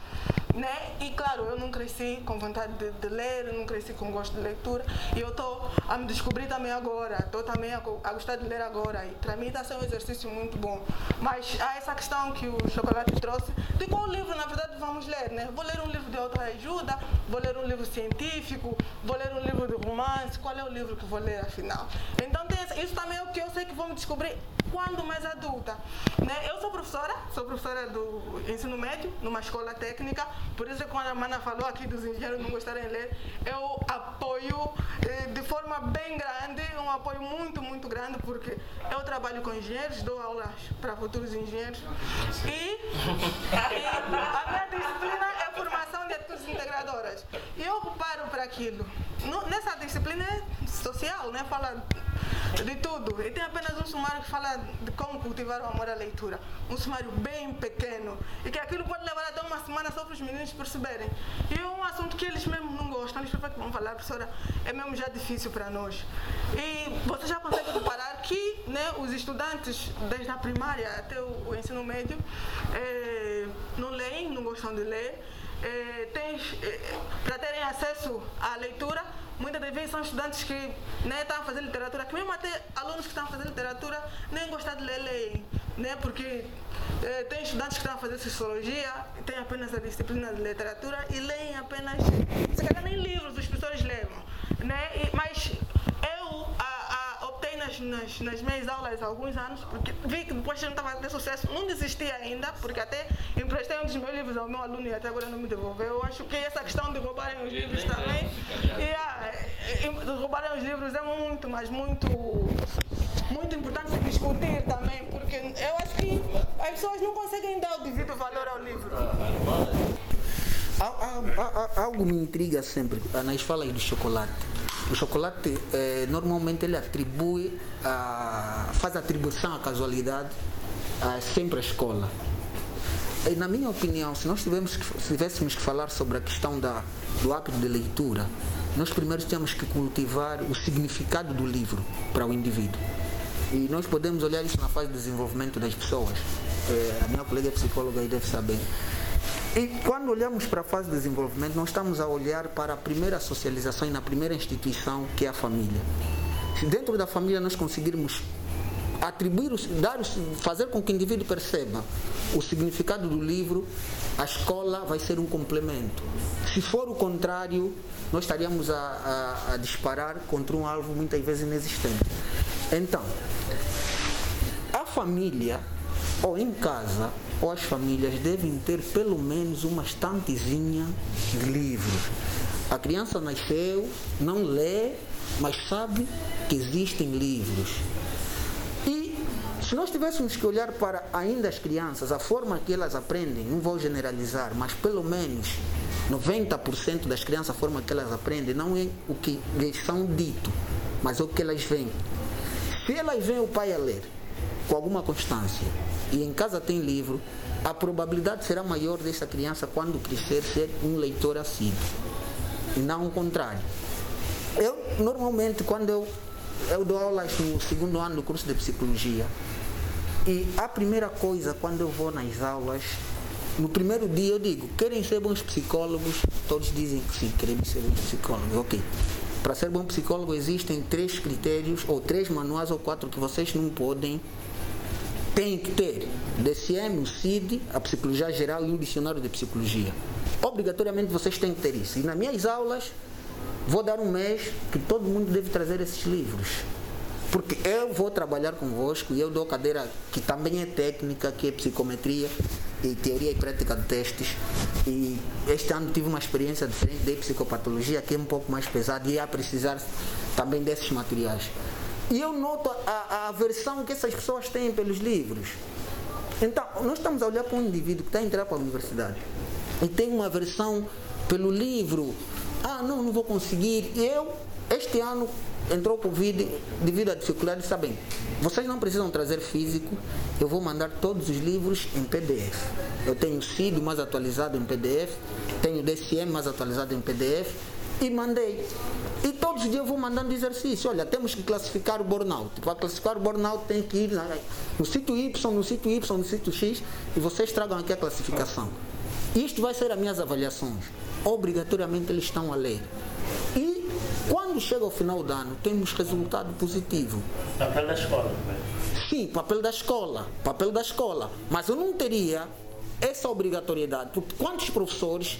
Né? E claro, eu não cresci com vontade de, de ler, não cresci com gosto de leitura e eu estou a me descobrir também agora, estou também a, a, gostar de ler agora e para mim está ser um exercício muito bom. Mas há essa questão que o Chocolate trouxe de qual livro na verdade vamos ler, né? Vou ler um livro de autoajuda, vou ler um livro científico, vou ler um livro de romance, qual é o livro que vou ler afinal? Então isso também é o que eu sei que vou me descobrir quando mais adulta. Né? Eu sou professora, sou professora do ensino médio, numa escola técnica, por isso quando a Mana falou aqui dos engenheiros não gostarem de ler, eu apoio eh, de forma bem grande, um apoio muito, muito grande, porque eu trabalho com engenheiros, dou aulas para futuros engenheiros e, e a minha disciplina é formação de atitudes integradoras. E eu paro para aquilo. Nessa disciplina é social, né? Fala de tudo. E tem apenas um sumário que fala de como cultivar o amor à leitura. Um sumário bem pequeno. E que aquilo pode levar até uma semana só para os meninos perceberem. E é um assunto que eles mesmo não gostam. Eles que vão falar, professora, é mesmo já difícil para nós. E você já consegue reparar que né, os estudantes, desde a primária até o, o ensino médio, eh, não leem, não gostam de ler. Eh, tem, eh, para terem acesso à leitura, muitas das vezes são estudantes que né, estão a fazer literatura, que mesmo até alunos que estão a fazer literatura nem gostam de ler, leem, né, porque eh, tem estudantes que estão a fazer sociologia, têm apenas a disciplina de literatura e leem apenas, se calhar nem livros os professores levam, né, e, mas eu nas, nas, nas minhas aulas há alguns anos, porque vi que depois eu não estava a ter sucesso, não desisti ainda, porque até emprestei um dos meus livros ao meu aluno e até agora não me devolveu. Eu acho que essa questão de roubarem os livros também, e, de roubarem os livros é muito, mas muito, muito importante se discutir também, porque eu acho que as pessoas não conseguem dar o devido valor ao livro. Algo me intriga sempre nas falas do chocolate. O chocolate eh, normalmente ele atribui, a, faz atribuição à casualidade a, sempre à escola. E, na minha opinião, se nós tivéssemos que, se tivéssemos que falar sobre a questão da, do hábito de leitura, nós primeiro temos que cultivar o significado do livro para o indivíduo. E nós podemos olhar isso na fase de desenvolvimento das pessoas. É, a minha colega psicóloga aí deve saber. E quando olhamos para a fase de desenvolvimento, nós estamos a olhar para a primeira socialização e na primeira instituição, que é a família. Se dentro da família nós conseguirmos atribuir, dar, fazer com que o indivíduo perceba o significado do livro, a escola vai ser um complemento. Se for o contrário, nós estaríamos a, a, a disparar contra um alvo muitas vezes inexistente. Então, a família, ou em casa, ou as famílias devem ter pelo menos uma estantezinha de livros. A criança nasceu, não lê, mas sabe que existem livros. E se nós tivéssemos que olhar para ainda as crianças, a forma que elas aprendem, não vou generalizar, mas pelo menos 90% das crianças, a forma que elas aprendem, não é o que lhes são dito, mas é o que elas veem. Se elas veem o pai a ler com alguma constância e em casa tem livro, a probabilidade será maior dessa criança, quando crescer, ser um leitor assíduo. E não o contrário. Eu, normalmente, quando eu, eu dou aulas no segundo ano do curso de psicologia, e a primeira coisa, quando eu vou nas aulas, No primeiro dia eu digo, querem ser bons psicólogos? Todos dizem que sim, queremos ser bons psicólogos. Ok. Para ser bom psicólogo existem três critérios, ou três manuais ou quatro que vocês não podem tem que ter DCM, o CID, a Psicologia Geral e um dicionário de Psicologia. Obrigatoriamente vocês têm que ter isso. E nas minhas aulas, vou dar um mês que todo mundo deve trazer esses livros. Porque eu vou trabalhar convosco e eu dou cadeira que também é técnica, que é psicometria e teoria e prática de testes. E este ano tive uma experiência diferente de psicopatologia, que é um pouco mais pesada e ia precisar também desses materiais. E eu noto a, a aversão que essas pessoas têm pelos livros. Então, nós estamos a olhar para um indivíduo que está a entrar para a universidade e tem uma aversão pelo livro. Ah, não, não vou conseguir. Eu, este ano, entrou Covid devido à dificuldade, está bem. Vocês não precisam trazer físico, eu vou mandar todos os livros em PDF. Eu tenho o CID mais atualizado em PDF, tenho o DCM mais atualizado em PDF e mandei. E todos os dias eu vou mandando exercício. Olha, temos que classificar o burnout. Para classificar o burnout tem que ir no sítio Y, no sítio Y, no sítio X e vocês tragam aqui a classificação. Isto vai ser as minhas avaliações. Obrigatoriamente eles estão a ler. E quando chega ao final do ano, temos resultado positivo. Papel da escola, né? Sim, papel da escola. Papel da escola. Mas eu não teria essa obrigatoriedade, porque quantos professores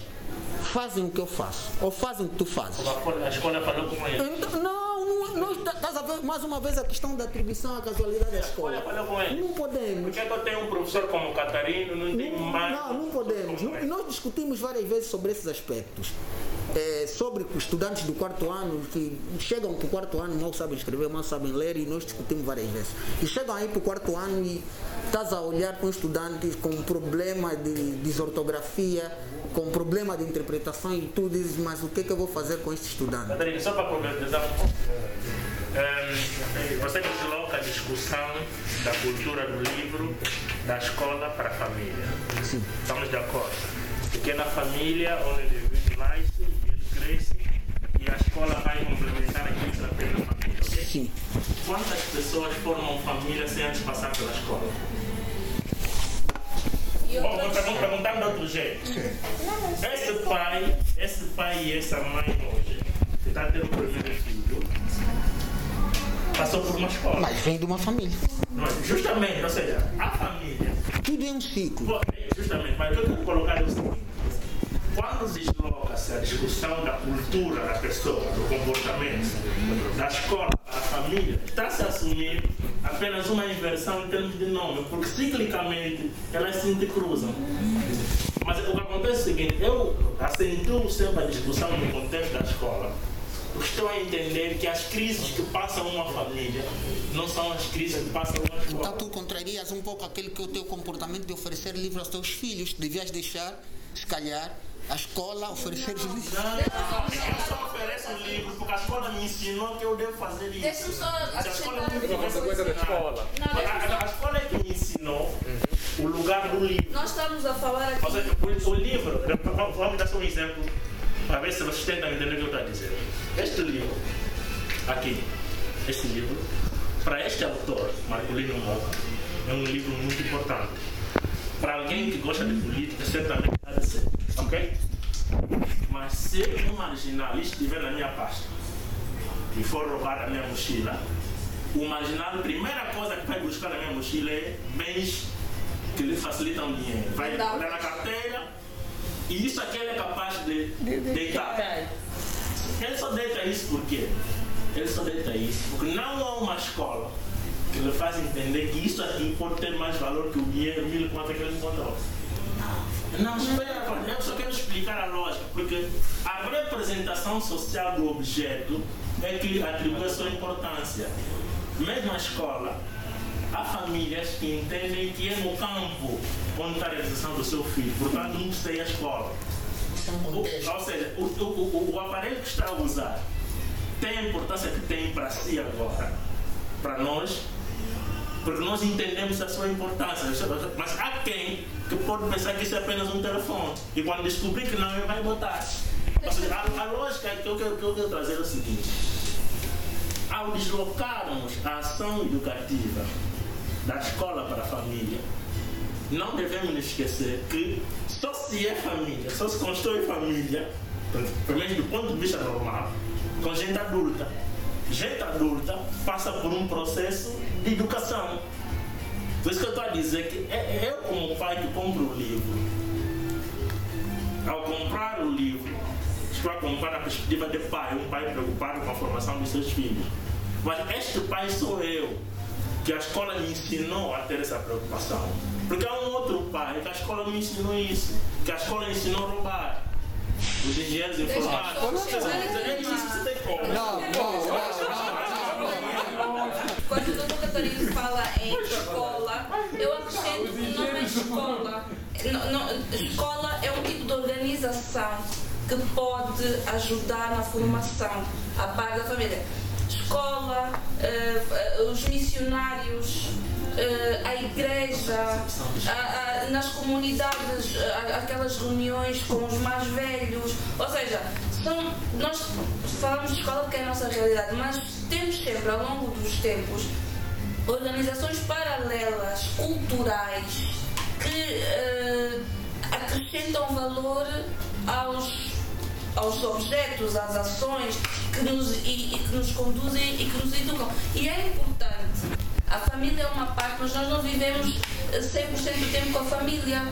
fazem o que eu faço, ou fazem o que tu fazes. A escola falou com ele. Então, não, não, estás a ver mais uma vez a questão da atribuição à casualidade da escola. falou com ele. Não podemos. Porque é que eu tenho um professor como Catarino, não tem mais. Não, não podemos. Não, nós discutimos várias vezes sobre esses aspectos. É, sobre estudantes do quarto ano que chegam para o quarto ano, mal sabem escrever, mal sabem ler, e nós discutimos várias vezes. E chegam aí para o quarto ano e estás a olhar com estudantes com problema de desortografia, com problema de interpretação e tu dizes, mas o que é que eu vou fazer com este estudante? Catarina, só para concretizar um pouco. Um, você desloca a discussão da cultura do livro da escola para a família. Sim. Estamos de acordo. Porque é na família onde ele nasce, ele cresce e a escola vai complementar aquilo que ele aprende na família? Sim. Quantas pessoas formam família sem antes passar pela escola? Bom, vou pergun- perguntar de outro jeito. Esse pai, esse pai e essa mãe hoje, que está ter o primeiro filho, passou por uma escola. Mas vem de uma família. É? Justamente, ou seja, a família. Tudo é um ciclo. É Justamente, mas o que eu quero colocar é o seguinte: quando desloca-se a discussão da cultura da pessoa, do comportamento, da escola, da família, está-se a assumir apenas uma inversão em termos de nome, porque ciclicamente elas se intercruzam. Mas o que acontece é o seguinte: eu acentuo sempre a discussão no contexto da escola. porque Estou a entender que as crises que passam uma família não são as crises que passam uma escola. Então tu contrarias um pouco aquele que é o teu comportamento de oferecer livros aos teus filhos. Devias deixar, se calhar, a escola oferecer os livros. Não, eu só ofereço um livro porque a escola me ensinou que eu devo fazer isso. Deixa-me só A escola acrescentar me uma consequência da escola. Não, A, a- a escola é que me ensinou o lugar do livro. Nós estamos a falar aqui. Ou seja, o, o livro, vamos vamos dar só um exemplo para ver se vocês tentam entender o que eu estou a dizer. Este livro, aqui, este livro, para este autor, Marcolino Moca, é um livro muito importante. Para alguém que gosta de política, certamente Mas se um marginal estiver na minha pasta e for roubar a minha mochila, o marginal, a primeira coisa que vai buscar na minha mochila é bens que lhe facilitam dinheiro. Vai olhar na carteira e isso aqui ele é capaz de deitar. Ele só deita isso por quê? Ele só deita isso porque não há uma escola que lhe faz entender que isso aqui pode ter mais valor que o dinheiro mil quanto é que ele encontrou. Não, espera, eu só quero explicar a lógica, porque a representação social do objeto é que atribui a sua importância. Mesmo a escola, há famílias que entendem que é no campo onde está a realização do seu filho, portanto não precisa ir à escola. O- ou seja, o, o, o, o aparelho que está a usar tem a importância que tem para si agora, para nós, porque nós entendemos a sua importância. Mas há quem que pode pensar que isso é apenas um telefone. E quando descobrir que não, ele vai botar. Ou seja, a, a lógica que eu, quero, que eu quero trazer é o seguinte. Ao deslocarmos a ação educativa da escola para a família, não devemos nos esquecer que só se é família, só se constrói família, pelo menos do ponto de vista normal, com gente adulta. Gente adulta passa por um processo de educação. Por isso que eu estou a dizer que é, é eu, como pai, que compro o livro. Ao comprar o livro, estou a comprar na perspectiva de pai, um pai preocupado com a formação dos seus filhos. Mas este pai sou eu, que a escola me ensinou a ter essa preocupação. Porque há um outro pai que a escola me ensinou isso, que a escola ensinou a roubar. Os engenheiros informáticos. Vocês vão dizer, isso você tem como. Não, não, não, Quando o doutor Catarino fala em escola, eu acrescento que não é escola. Não, não, escola é um tipo de organização que pode ajudar na formação a par da família. Escola, eh, os missionários, eh, a igreja, nas comunidades, aquelas reuniões com os mais velhos. Ou seja, são, nós falamos de escola porque é a nossa realidade, mas temos sempre, ao longo dos tempos, organizações paralelas, culturais, que eh, acrescentam valor aos objetos, às ações que nos, e, e que nos conduzem e que nos educam. E é importante. A família é uma parte, mas nós não vivemos eh, 100% do tempo com a família.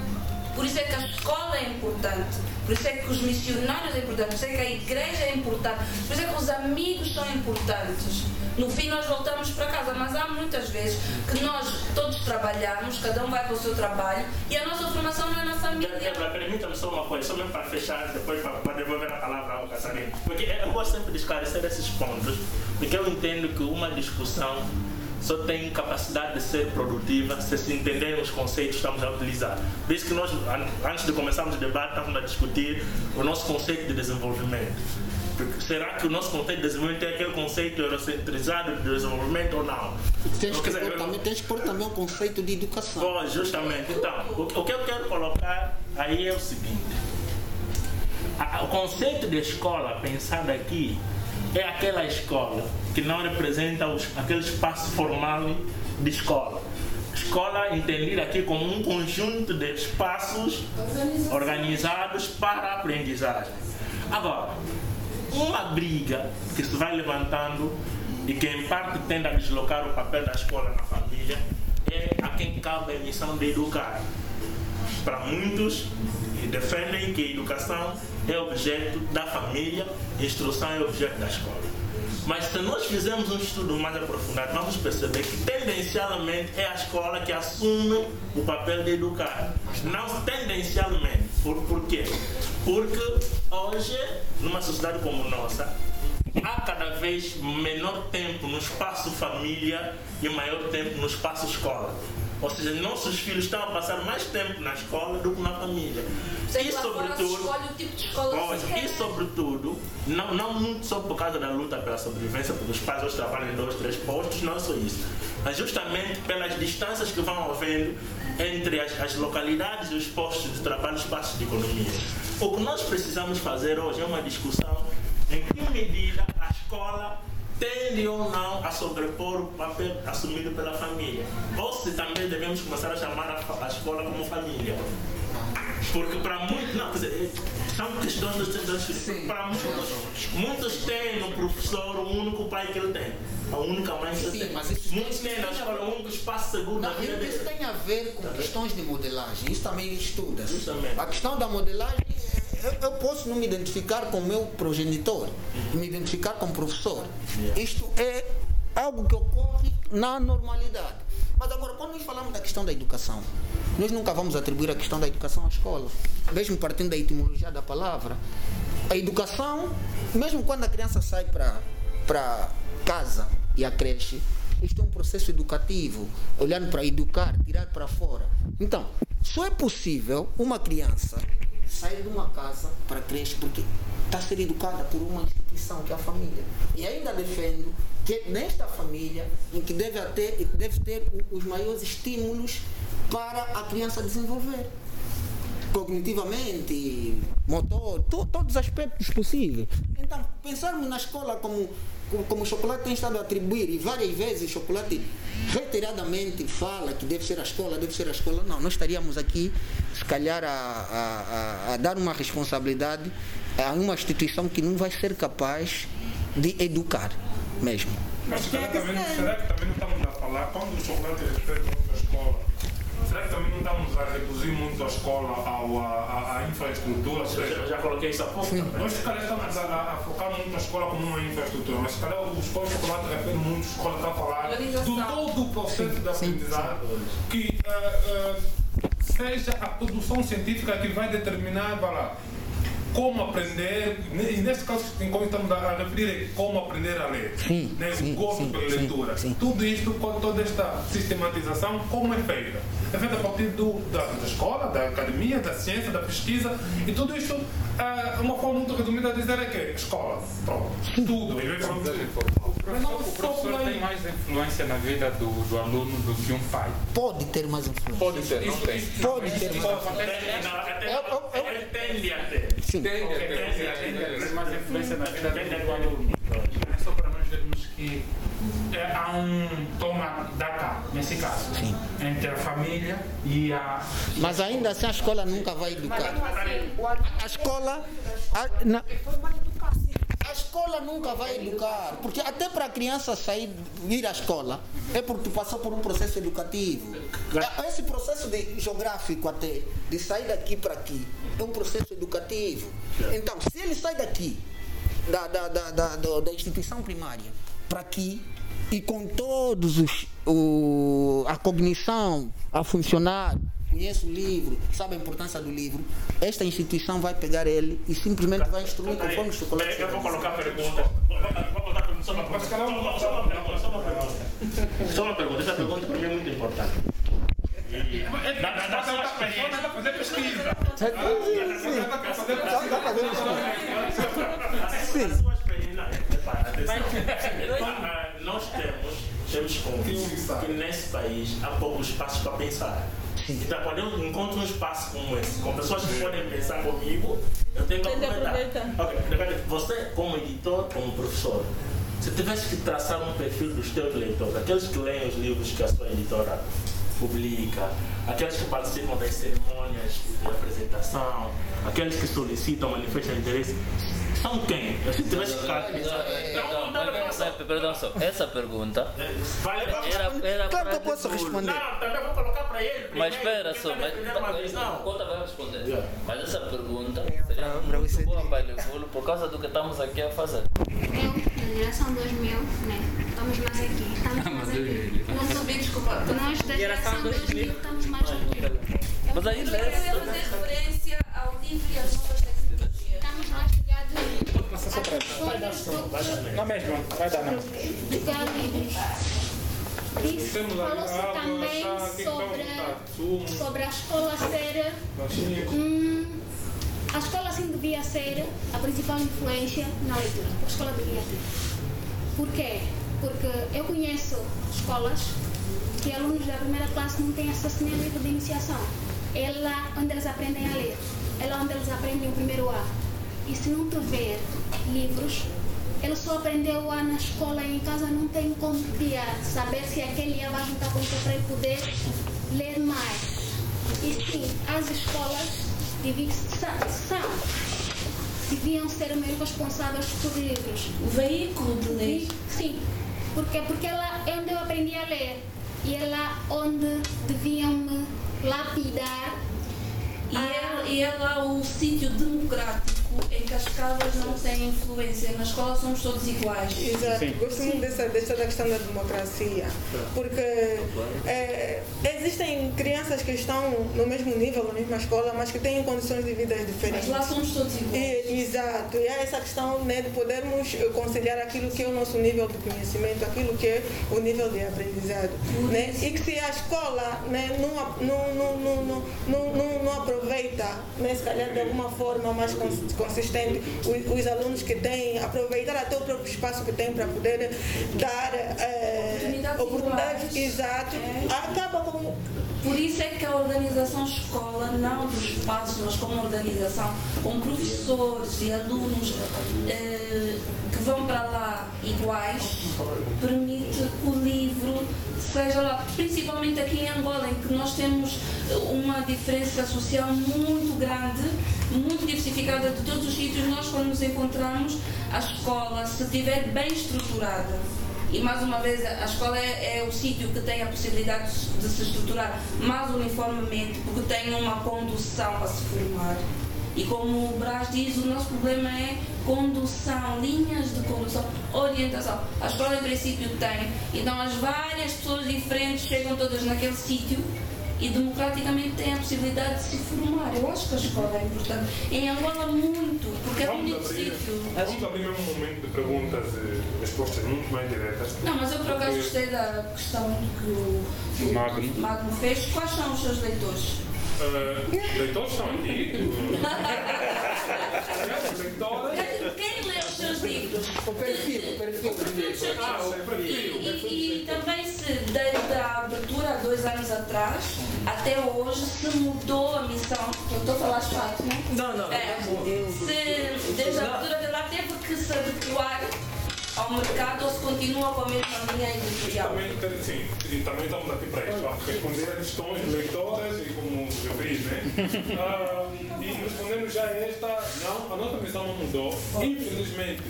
Por isso é que a escola é importante, por isso é que os missionários é importante, por isso é que a igreja é importante, por isso é que os amigos são importantes. No fim nós voltamos para casa, mas há muitas vezes que nós todos trabalhamos, cada um vai para o seu trabalho e a nossa formação não é na família. Débora, permita-me só uma coisa, só mesmo para fechar, depois para, para devolver a palavra ao Catarina. Porque eu gosto sempre de esclarecer esses pontos, porque eu entendo que uma discussão só tem capacidade de ser produtiva se se entenderem os conceitos que estamos a utilizar. Por isso que nós, an- antes de começarmos o debate, estamos a discutir o nosso conceito de desenvolvimento. Será que o nosso conceito de desenvolvimento é aquele conceito eurocentrizado de desenvolvimento ou não? Tens que, dizer, pôr também, tens que pôr também o conceito de educação. Pois, justamente. Então, o, o que eu quero colocar aí é o seguinte. A- o conceito de escola pensado aqui é aquela escola que não representa os, aquele espaço formal de escola. Escola entendida aqui como um conjunto de espaços organizados para a aprendizagem. Agora, uma briga que se vai levantando e que em parte tende a deslocar o papel da escola na família é a quem cabe a missão de educar. Para muitos, defendem que educação é objeto da família, instrução é objeto da escola. Mas se nós fizermos um estudo mais aprofundado, vamos perceber que tendencialmente é a escola que assume o papel de educar. Não tendencialmente. Por, por quê? Porque hoje, numa sociedade como nossa, há cada vez menor tempo no espaço família e maior tempo no espaço escola. Ou seja, nossos filhos estão a passar mais tempo na escola do que na família. E sobretudo, tipo e sobretudo, não, não muito só por causa da luta pela sobrevivência, porque os pais hoje trabalham em dois, três postos, não é só isso. Mas justamente pelas distâncias que vão havendo entre as, as localidades e os postos de trabalho, os espaços de economia. O que nós precisamos fazer hoje é uma discussão em que medida a escola tende ou não a sobrepor o papel assumido pela família. Ou se também devemos começar a chamar a, a escola como família. Porque para muitos, não, quer dizer, são questões das, das para muitos, muitos têm no professor o único pai que ele tem, a única mãe que ele tem. mas isso muitos têm na escola o único espaço seguro da Não, vida isso dele. tem a ver com questões de modelagem, isso também estuda. Justamente. A questão da modelagem, eu, eu posso não me identificar com o meu progenitor, me identificar com o professor. Isto é algo que ocorre na normalidade. Mas agora, quando nós falamos da questão da educação, nós nunca vamos atribuir a questão da educação à escola. Mesmo partindo da etimologia da palavra, a educação, mesmo quando a criança sai para para casa e a creche, isto é um processo educativo, olhando para educar, tirar para fora. Então, só é possível uma criança sair de uma casa para creche porque está a ser educada por uma instituição que é a família. E ainda defendo que é nesta família em que deve ter, deve ter os maiores estímulos para a criança desenvolver cognitivamente, motor, to- todos os aspectos possíveis. Então, pensarmos na escola como, como o chocolate tem estado a atribuir, e várias vezes o chocolate reiteradamente fala que deve ser a escola, deve ser a escola, não, nós estaríamos aqui, se calhar, a, a, a, a dar uma responsabilidade a uma instituição que não vai ser capaz de educar mesmo. Mas será, também, será que também não estamos a falar, quando o chocolate respeita muito a escola, será que também não estamos a reduzir muito a escola ao, a, a infraestrutura? Seja, Eu já coloquei isso a pouco também. nós se calhar estamos a, a focar muito a escola como uma infraestrutura, mas se calhar o escola de chocolate refere muito, a escola está a falar do todo o processo de aprendizagem, que ah, ah, seja a produção científica que vai determinar, vai lá, como aprender, e nesse caso em como estamos a referir é como aprender a ler, Sim, né? sim, o gosto sim, pela sim, leitura. sim. Tudo isto, com toda esta sistematização, como é feita? É feita a partir do, da, da escola, da academia, da ciência, da pesquisa, e tudo isto, ah, uma forma muito resumida de dizer é que escola, pronto, tudo, e vamos dizer, O professor, o professor tem mais influência na vida do, do aluno do que um pai. Pode ter mais influência. Pode ter, não tem. Pode ter Isso mais acontece. Não, até- Eu- eu- eu- Ele tende a ter. Tem, tem, tem, tem, tem mais influência na vida do, aluno. É só para nós vermos que há um toma da cá, nesse caso, entre a família e a. Mas ainda assim a escola nunca vai educar. A escola. A, na- a escola nunca vai educar. Porque até para a criança sair, ir à escola, é porque passou por um processo educativo. É- Esse processo de, geográfico até, de sair daqui para aqui, é um processo educativo. Então, se ele sai daqui, da, da, da, da, da- da instituição primária, para aqui, e com todos os o, a cognição a funcionar, conhece o livro, sabe a importância do livro, esta instituição vai pegar ele e simplesmente vai instruir conforme o chocolate. Eu vou colocar a pergunta. Vou vou botar a pergunta, só uma pergunta. Só uma só uma pergunta, só uma pergunta. Só uma pergunta. Essa pergunta para mim é muito importante. E Da sua experiência. fazer pesquisa. A sua experiência. Não, repara, atenção. Ah, Nós temos, temos que nesse país há pouco espaço para pensar. Então, quando eu encontro um espaço como esse, com pessoas que podem pensar comigo, eu tenho que aproveitar. aproveitar. Ok, de repente, você, como editor, como professor, se tivesse que traçar um perfil dos teus leitores, aqueles que leem os livros que a sua editora publica, aqueles que participam das cerimônias de apresentação, aqueles que solicitam, manifestam interesse, são quem? Não, não. Perdão só, essa pergunta era, era Claro que eu posso responder. Não, também vou colocar para ele. Mas espera só, ele mas. Conta vai responder. Yeah. Mas essa pergunta seria pra muito você boa para Levulo por causa do que estamos aqui a fazer. Eu, da geração 2000, né? Estamos mais aqui. Estamos mais aqui. Não sabia, desculpa. Nós da geração 2000 estamos mais aqui. Mas aí Eu queria desce. fazer referência ao livro e às novas tecnologias. Estamos mais às Não mesmo, vai dar não. falou-se também sobre, sobre a escola ser. Hum, a escola sim devia ser a principal influência na leitura. A escola devia ter. Por quê? Porque eu conheço escolas que alunos da primeira classe não têm acesso nem livro de iniciação. É lá onde eles aprendem a ler. É lá onde eles aprendem o primeiro A. E se não tiver livros, ele só aprendeu A na escola e em casa não tem como criar, saber se aquele A vai juntar com o para poder ler mais. E sim, as escolas deviam, são, deviam ser meio responsáveis por livros. O veículo de ler. Sim, porque, porque é lá é onde eu aprendi a ler e é lá onde deviam me lapidar. E é, e é lá o sítio democrático em que as casas não têm influência. Na escola somos todos iguais. Exato, gosto muito dessa, dessa da questão da democracia, porque é, existem crianças que estão no mesmo nível, na mesma escola, mas que têm condições de vida Mas diferentes. lá somos todos iguais. E, exato, e há essa questão né, de podermos eh, conciliar aquilo que é o nosso nível de conhecimento, aquilo que é o nível de aprendizado. Né? E que se a escola né, não, não, não, não, não, não, aproveita, né, se calhar de alguma forma mais consistente os, os alunos que têm, aproveitar até o próprio espaço que têm para poder dar eh, oportunidades, exato, acaba com Por isso é que a organização escola, não dos espaços, mas como organização, com professores e alunos eh, que vão para lá iguais, permite que o livro seja lá, principalmente aqui em Angola, em que nós temos uma diferença social muito grande, muito diversificada de todos os sítios, nós quando nos encontramos, a escola, se estiver bem estruturada, e mais uma vez, a escola é, é o sítio que tem a possibilidade de se estruturar mais uniformemente, porque tem uma condução para se formar. E como o Brás diz, o nosso problema é condução, linhas de condução, orientação. A escola, em princípio, tem. Então, as várias pessoas diferentes chegam todas naquele sítio e democraticamente têm a possibilidade de se formar. Eu acho que a escola é importante. Em Angola, muito, porque é o Vamos único abrir, sítio. vamos abrir mesmo um momento de perguntas e respostas muito mais diretas. Não, mas eu por acaso gostei da questão que o, o Magno. Magno fez. Quais são os seus leitores? Uh, leitores estão aqui. Leitoras. Quem lê os seus livros? O perfil, o perfil. Ah, o perfil. E, e também se desde a abertura há dois anos atrás até hoje se mudou a missão. Eu estou a falar chato, né? Não, não. É, se desde a abertura dela teve que se adequar ao mercado ou se continua com a mesma linha editorial? Também, sim, e também estamos aqui para isso, para responder a questões leitoras e como eu fiz, né? Ah, e respondendo já a esta, não, a nossa missão não mudou. Infelizmente,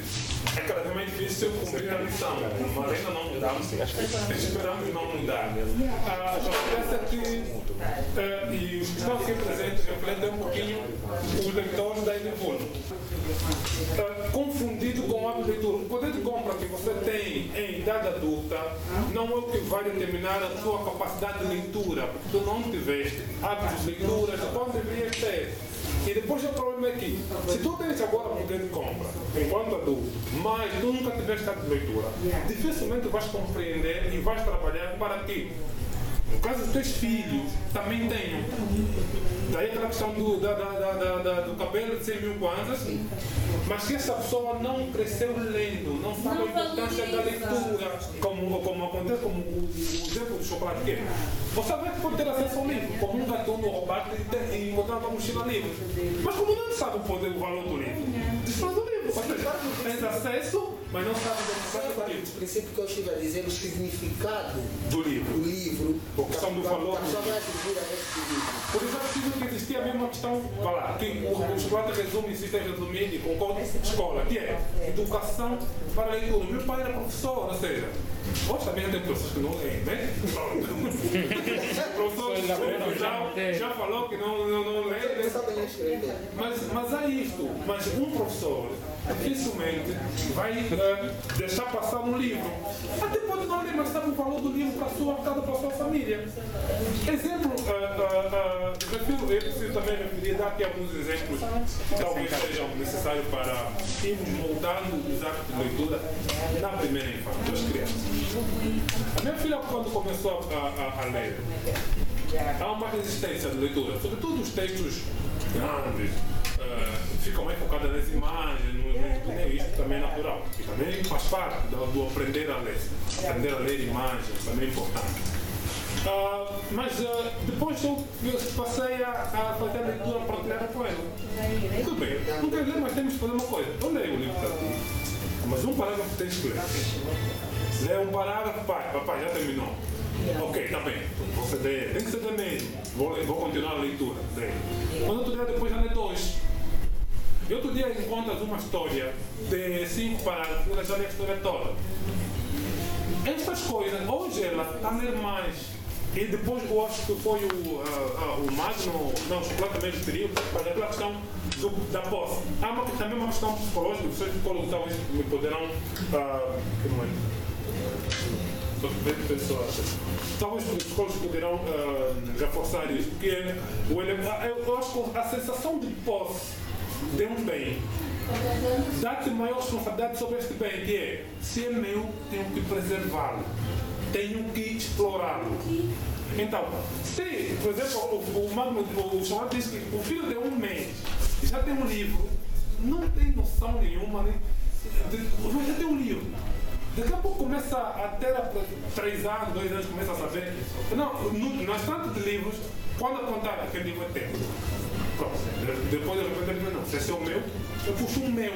é cada vez mais difícil cumprir a missão, mas ainda não mudamos. Esperamos não mudar. Ah, acontece que, ah, e os que estão aqui presentes refletem um pouquinho os leitores da Edivuno. Ah, confundido com leitura. O poder de compra que você tem em idade adulta não é o que vai determinar a sua capacidade de leitura, porque tu não tiveste hábitos de leitura, então deverias ter. E depois o problema é que, se tu tens agora poder de compra, enquanto adulto, mas tu nunca tiveste hábito de leitura, dificilmente vais compreender e vais trabalhar para que no caso dos teus filhos, também tenham. Daí aquela questão do, da, da, da, da- do cabelo de 100 mil kwanzas, mas que essa pessoa não cresceu lendo, não sabe a importância da leitura, como, como acontece como o, o exemplo do chocolate que é. Você vai pode ter acesso ao livro, como um gatuno roubado e encontrar uma mochila livre. Mas como não sabe o poder, o valor do livro, desfaz o livro. Tens acesso, mas não sabe o do livro. O princípio que eu estive a dizer, o significado Do livro. do livro, A questão do valor. esse livro. Por isso é preciso que existia a mesma questão, vá lá, que o, o chocolate resume, insiste em resumir e concordo, escola, que é educação para a leitura. Meu pai era professor, ou seja, também tem pessoas que não leem, né? o professor já, já falou que não, não, não lê, né? Mas, mas há isto, mas um professor dificilmente vai eh, deixar passar um livro. Até pode não ler, mas sabe o valor do livro para a sua casa, para a sua família. Exemplo, eu prefiro- eu preciso também referir, dar aqui alguns exemplos que talvez sejam necessários para irmos moldando os hábitos de leitura na primeira infância, das crianças. Minha filha, quando começou a, a- a ler, há uma resistência de leitura, sobretudo os textos grandes, eh, ficam mais focadas nas imagens, no, isso também é natural. E também faz parte do, do aprender a ler. Aprender a ler imagens também é importante. Ah, mas ah, depois eu, eu passei a, a fazer a leitura partilhada com ela. Tudo bem, não quero ler, mas temos que fazer uma coisa. Eu leio o livro para ti, mas um parágrafo tens que ler. Lê um parágrafo, pai, papai, já terminou. Ok, tá bem. Você lê, tem que ser mesmo. Vou, vou continuar a leitura. Lê. Quando outro dia depois já lê dois. E outro dia encontras uma história de cinco parágrafos, ela já lê a história toda. Estas coisas, hoje ela está a ler mais. E depois eu acho que foi o, ah, ah, o Magno, não, o chocolate também referiu, para aquela questão do- da posse. Há uma, também uma questão psicológica, os psicólogos talvez me poderão. ah, bem pessoas. Talvez os psicólogos poderão ah, reforçar isso, porque ah, eu, acho que a sensação de posse de um bem dá-te maior responsabilidade sobre este bem, que é, se é meu, tenho que preservá-lo, tenho que explorá-lo. Então, se, por exemplo, o, o, o diz que o filho de um mês já tem um livro, não tem noção nenhuma, né? Já tem um livro. Daqui a pouco começa a ter três anos, dois anos, começa a saber. Não, no, nas tantas de livros, quando apontar aquele livro é teu. Pronto. De- Depois de repente não, se esse é o meu, eu puxo um meu.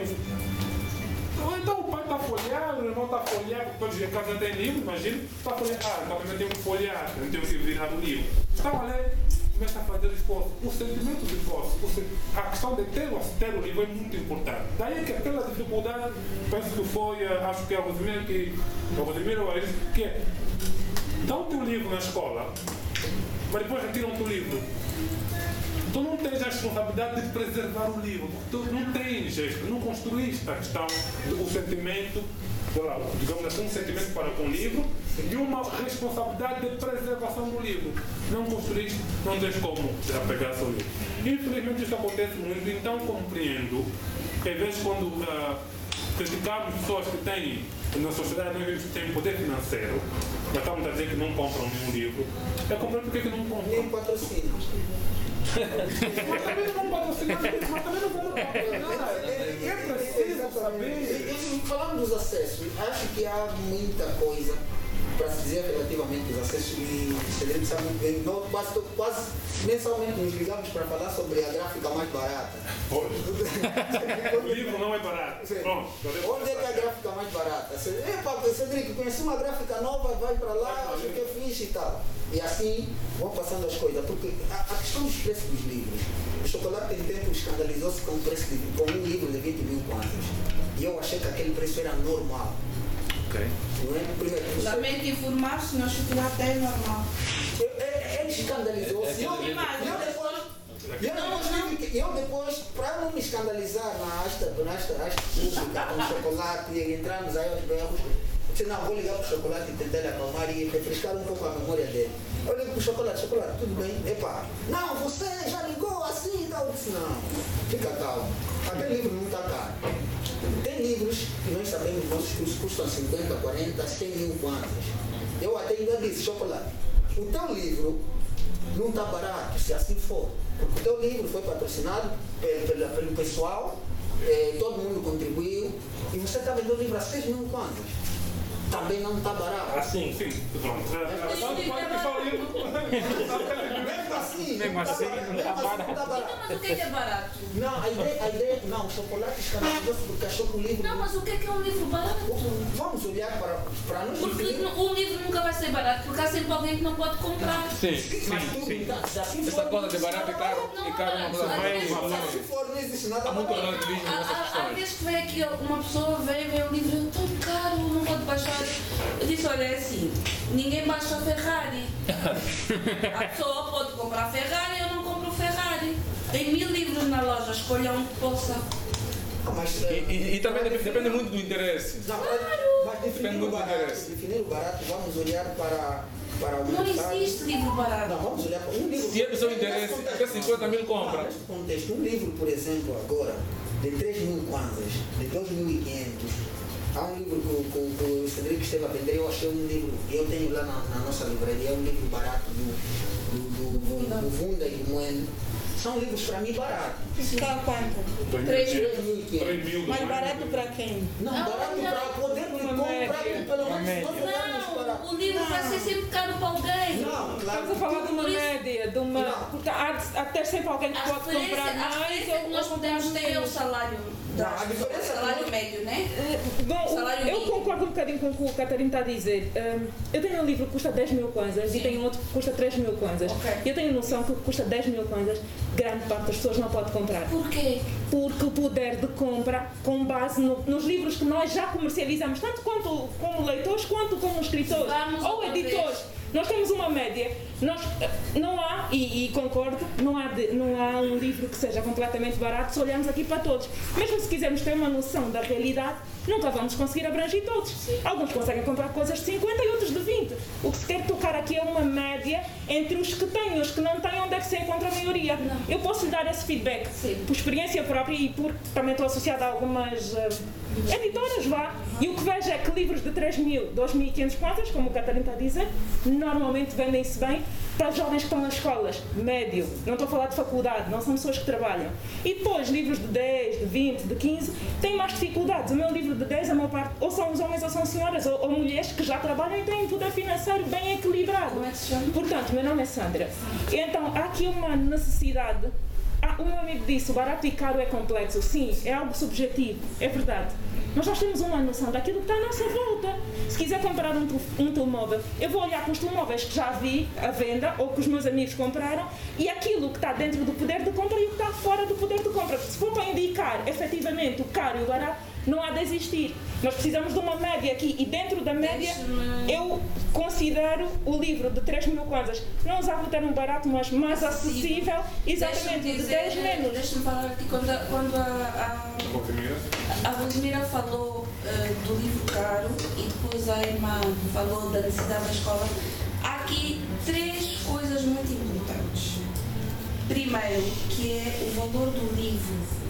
Ou então o pai está a folhear, o irmão está a folhear, todos em casa têm livro, imagina, está a folhear, ah, então também tenho que folhear, eu tenho que virar o livro. Estão a ler, começa a fazer esforço. O sentimento de esforço, o a questão de ter, o- ter o livro é muito importante. Daí que aquela dificuldade, penso que foi, eh, acho que é a Rosemiro que, a Rosemiro ou a Elis, que é, dão-te o livro na escola, mas depois retiram-te o livro. Tu não tens a responsabilidade de preservar o livro, tu não tens, este, não construíste a questão do sentimento, digamos assim, um sentimento para com o livro e uma responsabilidade de preservação do livro. Não construíste, não tens como apegar-se ao livro. Infelizmente isso acontece muito, então compreendo às vezes quando ah, criticamos pessoas que têm na sociedade nós têm poder financeiro, mas estamos a dizer que não compram nenhum livro, é compreendo porque que não compram. Nem patrocínio. Mas também não vão patrocinar, mas também não vão patrocinar. É preciso saber. E falando dos acessos, acho que há muita coisa para se dizer relativamente aos acessos e o Cedric sabe muito bem. Nós quase, quase mensalmente nos ligamos para falar sobre a gráfica mais barata. O livro não é barato. Pronto. Onde é que é a gráfica mais barata? Cedric, conheci uma gráfica nova, vai para lá, acho que é fixe e tal. E assim vão passando as coisas. Porque a, a questão dos preços dos livros, o chocolate tem tempo escandalizou-se com, o preço de, com um livro de 20 mil kwanzas. E eu achei que aquele preço era normal. Não é? Primeiro, você- Lamento informar, se não chocolate é normal. ele escandalizou-se. Eu, eu depois, eu, que- eu depois, para não me escandalizar na asta, na asta, asta pública, com chocolate, e entramos aí aos berros, disse, não, vou ligar para o chocolate e tentar lhe acalmar e refrescar um pouco a memória dele. Eu ligo para o chocolate, chocolate, tudo bem? Epá, não, você já ligou assim e tal. Eu disse, não, fica calmo. Aquele livro não está caro. Tem livros que nós sabemos, nossos cursos custam 50, 40, 100 mil kwanzas. Eu até ainda disse, chocolate, o teu livro não está barato, se assim for. Porque o teu livro foi patrocinado pe- pela- pelo pessoal, eh, todo mundo contribuiu, e você está vendendo o livro a 6 mil kwanzas. Também não está barato. Assim, sim. Pronto. O livro. Mesmo assim, Mesmo assim, não está barato. Tá barato. Mas o que é que é barato? Não, a ideia, a ideia não, o chocolate escandalizou-se porque achou que o livro. Não, mas o que é que é um livro barato? Vamos olhar para, para nós. Porque um livro nunca vai ser barato, porque há sempre alguém que não pode comprar. Sim, sim, sim. Essa coisa de barato e caro, e caro é uma coisa mais valor. Se for, não existe nada Há muito barato. relativismo Há- nessas há- questões. vezes que vem aqui uma pessoa, vem ver o livro, é tão caro, não pode baixar. Eu disse, olha, é assim, ninguém baixa a Ferrari. A pessoa pode comprar a Ferrari, eu não compro Ferrari. Tem mil livros na loja, escolha um que possa. Ah, mas, E, e- e também dep- depende muito do interesse. Não, mas, mas definir Depende o muito do barato, interesse. definir o barato, vamos olhar para, para o Não existe livro barato. Não, vamos olhar para um livro. Se é do seu interesse, até 50 mil compra. Neste contexto, um livro, por exemplo, agora, de 3 mil kwanzas, de 2.500, há um livro que, o- que, que o Cedric esteve a vender, eu achei um livro, eu tenho lá na, na nossa livraria, é um livro barato do, do, do, do, do Vunda e do Moendo. São livros para mim baratos. Está quanto? 3.500. mil. Mas barato para quem? Não, barato para poder comprar, pelo menos Não, o livro vai ser sempre caro para alguém. Não, claro. Estamos a falar de uma isso- média, de uma. Porque há, ter sempre alguém que A pode comprar a mais diferença é que nós podemos ter é o salário. Não, a diferença é que salário nós- médio, né? Bom, o- Salário eu mínimo. concordo um bocadinho com o que o Catarina está a dizer. Hum, eu tenho um livro que custa 10 mil kwanzas e tenho outro que custa 3 mil kwanzas. Ok. Eu tenho noção que o que custa 10 mil kwanzas, grande parte das pessoas não pode comprar. Porquê? Porque o poder de compra, com base no- nos livros que nós já comercializamos, tanto quanto como leitores, quanto como escritores Vamos ou editores. vez. Nós temos uma média, nós, eh, não há, e, e concordo, não há, de- não há um livro que seja completamente barato se olharmos aqui para todos. Mesmo se quisermos ter uma noção da realidade, nunca vamos conseguir abranger todos. Alguns conseguem comprar coisas de 50 e outros de 20. O que se quer tocar aqui é uma média entre os que têm e os que não têm, onde é que se encontra a maioria. Eu posso lhe dar esse feedback por experiência própria e porque também estou associada a algumas eh, editoras, vá. E o que vejo é que livros de 3 mil, 2.500 contas, como o Catarina está a dizer, normalmente vendem-se bem para os jovens que estão nas escolas, médio, não estou a falar de faculdade, não são pessoas que trabalham. E depois, livros de 10, de 20, de 15, têm mais dificuldades. O meu livro de 10, a maior parte, ou são os homens ou são senhoras, ou, ou mulheres que já trabalham e têm poder financeiro bem equilibrado. Como é que se chama? Portanto, meu nome é Sandra. Então, há aqui uma necessidade. Ah, o meu amigo disse, barato e caro é complexo. Sim, é algo subjetivo, é verdade. Mas nós temos uma noção daquilo que está à nossa volta. Se quiser comprar um, um telemóvel, eu vou olhar para os telemóveis que já vi à venda ou que os meus amigos compraram e aquilo que está dentro do poder de compra e o que está fora do poder de compra. Se for para indicar efetivamente o caro e o barato, não há de existir. Nós precisamos de uma média aqui e dentro da média eu considero o livro de 3 mil kwanzas, não usava o termo barato, mas mais acessível, exatamente, de dizer, 10 menos. Deixa-me falar aqui quando, a- quando a, a, a Rosemira falou eh, do livro caro e depois a irmã falou da necessidade da escola. Há aqui três coisas muito importantes. Primeiro, que é o valor do livro.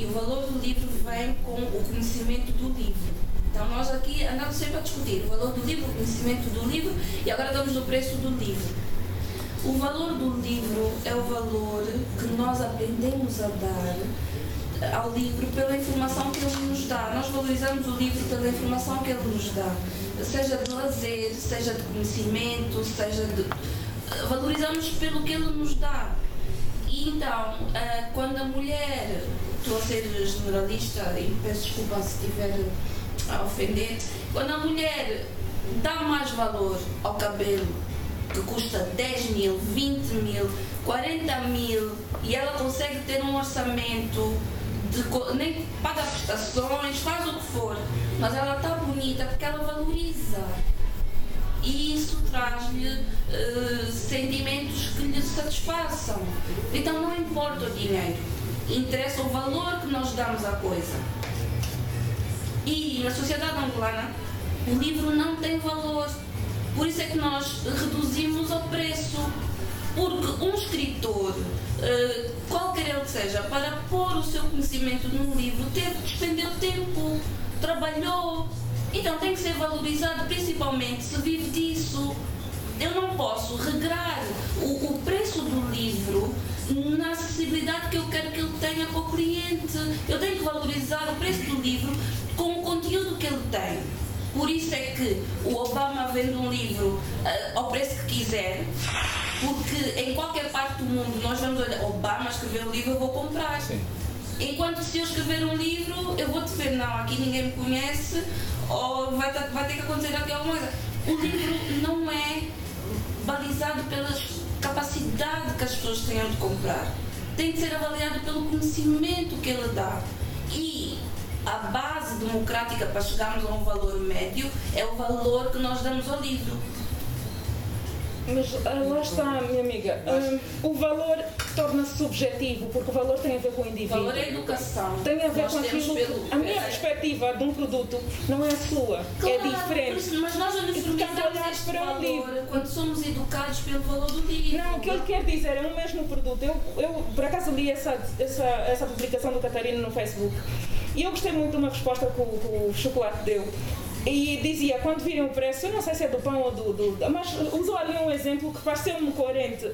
E o valor do livro vem com o conhecimento do livro. Então nós aqui andamos sempre a discutir o valor do livro, o conhecimento do livro e agora damos o preço do livro. O valor do livro é o valor que nós aprendemos a dar ao livro pela informação que ele nos dá. Nós valorizamos o livro pela informação que ele nos dá, seja de lazer, seja de conhecimento, seja de. Valorizamos pelo que ele nos dá. Então, ah, quando a mulher, estou a ser generalista e peço desculpa se estiver a ofender, quando a mulher dá mais valor ao cabelo que custa 10 mil, 20 mil, 40 mil e ela consegue ter um orçamento de nem paga prestações, faz o que for, mas ela está bonita porque ela valoriza. E isso traz-lhe eh, sentimentos que lhe satisfaçam. Então não importa o dinheiro, interessa o valor que nós damos à coisa. E na sociedade angolana, o livro não tem valor. Por isso é que nós reduzimos o preço. Porque um escritor, eh, qualquer ele seja, para pôr o seu conhecimento num livro, teve que despender tempo, trabalhou. Então tem que ser valorizado, principalmente se vive disso. Eu não posso regrar o, o preço do livro na acessibilidade que eu quero que ele tenha para o cliente. Eu tenho que valorizar o preço do livro com o conteúdo que ele tem. Por isso é que o Obama vende um livro eh, ao preço que quiser, porque em qualquer parte do mundo nós vamos olhar, Obama escreveu um livro, eu vou comprar. Enquanto se eu escrever um livro, eu vou dizer, não, aqui ninguém me conhece, ou vai, vai ter que acontecer alguma coisa. O livro não é balizado pela capacidade que as pessoas tenham de comprar. Tem de ser avaliado pelo conhecimento que ele dá. E a base democrática para chegarmos a um valor médio é o valor que nós damos ao livro. Mas ah, lá está, minha amiga. ah, o valor torna-se subjetivo, porque o valor tem a ver com o indivíduo. O valor é educação. Tem a ver Nós com aquilo. pelo- a minha é- perspectiva de um produto não é a sua, é Claro, diferente. Mas nós uniformizamos olhar para um valor livro. quando somos educados pelo valor do livro. Não, o que ele quer dizer é o mesmo produto. Eu, eu por acaso li essa, essa, essa publicação do Catarino no Facebook e eu gostei muito de uma resposta que o, que o chocolate deu. E dizia, quando virem o preço, eu não sei se é do pão ou do. do mas usou ali um exemplo que pareceu-me coerente.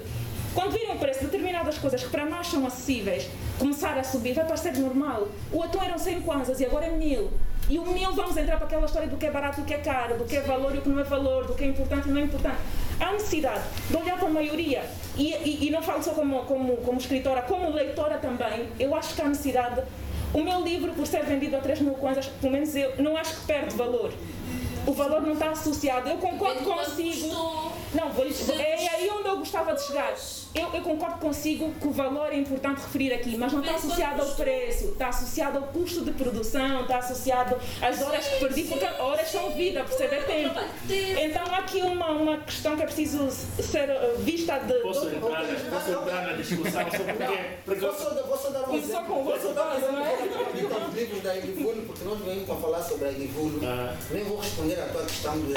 Quando virem o preço de determinadas coisas que para nós são acessíveis, começar a subir, vai parecer normal. O atum eram 100 kwanzas e agora é 1000. E o 1000 vamos entrar para aquela história do que é barato e o que é caro, do que é valor e o que não é valor, do que é importante e não é importante. Há necessidade de olhar para a maioria. E, e, e não falo só como, como, como escritora, como leitora também. Eu acho que há necessidade. O meu livro, por ser vendido a 3 mil kwanzas, pelo menos eu não acho que perde valor. O valor não está associado. Eu concordo consigo. Não, vou, é aí onde eu gostava de chegar. Eu, eu concordo consigo que o valor é importante referir aqui, mas não está associado ao preço, está associado ao custo de produção, está associado às horas que perdi, porque horas são vida, percebe? É tempo. Então há aqui uma, uma questão que é preciso ser eh, vista de. Posso entrar, posso entrar na discussão sobre o quê? Porque Vou só, vou só dar um exemplo. com o vosso caso, não é? Os livros da Edivulo, porque nós venimos para falar sobre a Edivulo. Nem vou responder à tua questão do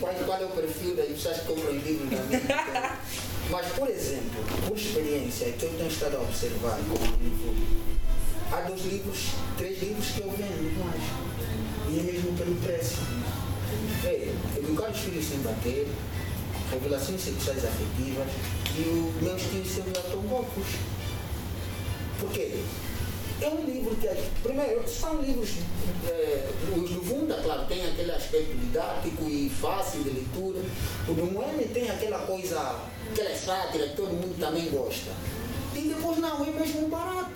qual, qual é o perfil das pessoas que compram livros da minha Mas, por exemplo, por experiência que eu tenho estado a observar há dois livros, três livros que eu vendo mais. E é mesmo pelo preço. é educar os filhos sem bater, revelações sexuais afetivas e os meus tios loucos. Por quê? É um livro que, primeiro, são livros, é, os do Vunda, claro, tem aquele aspecto didático e fácil de leitura. O do Moeme tem aquela coisa, aquela sátira que todo mundo também gosta. E depois não, é mesmo barato.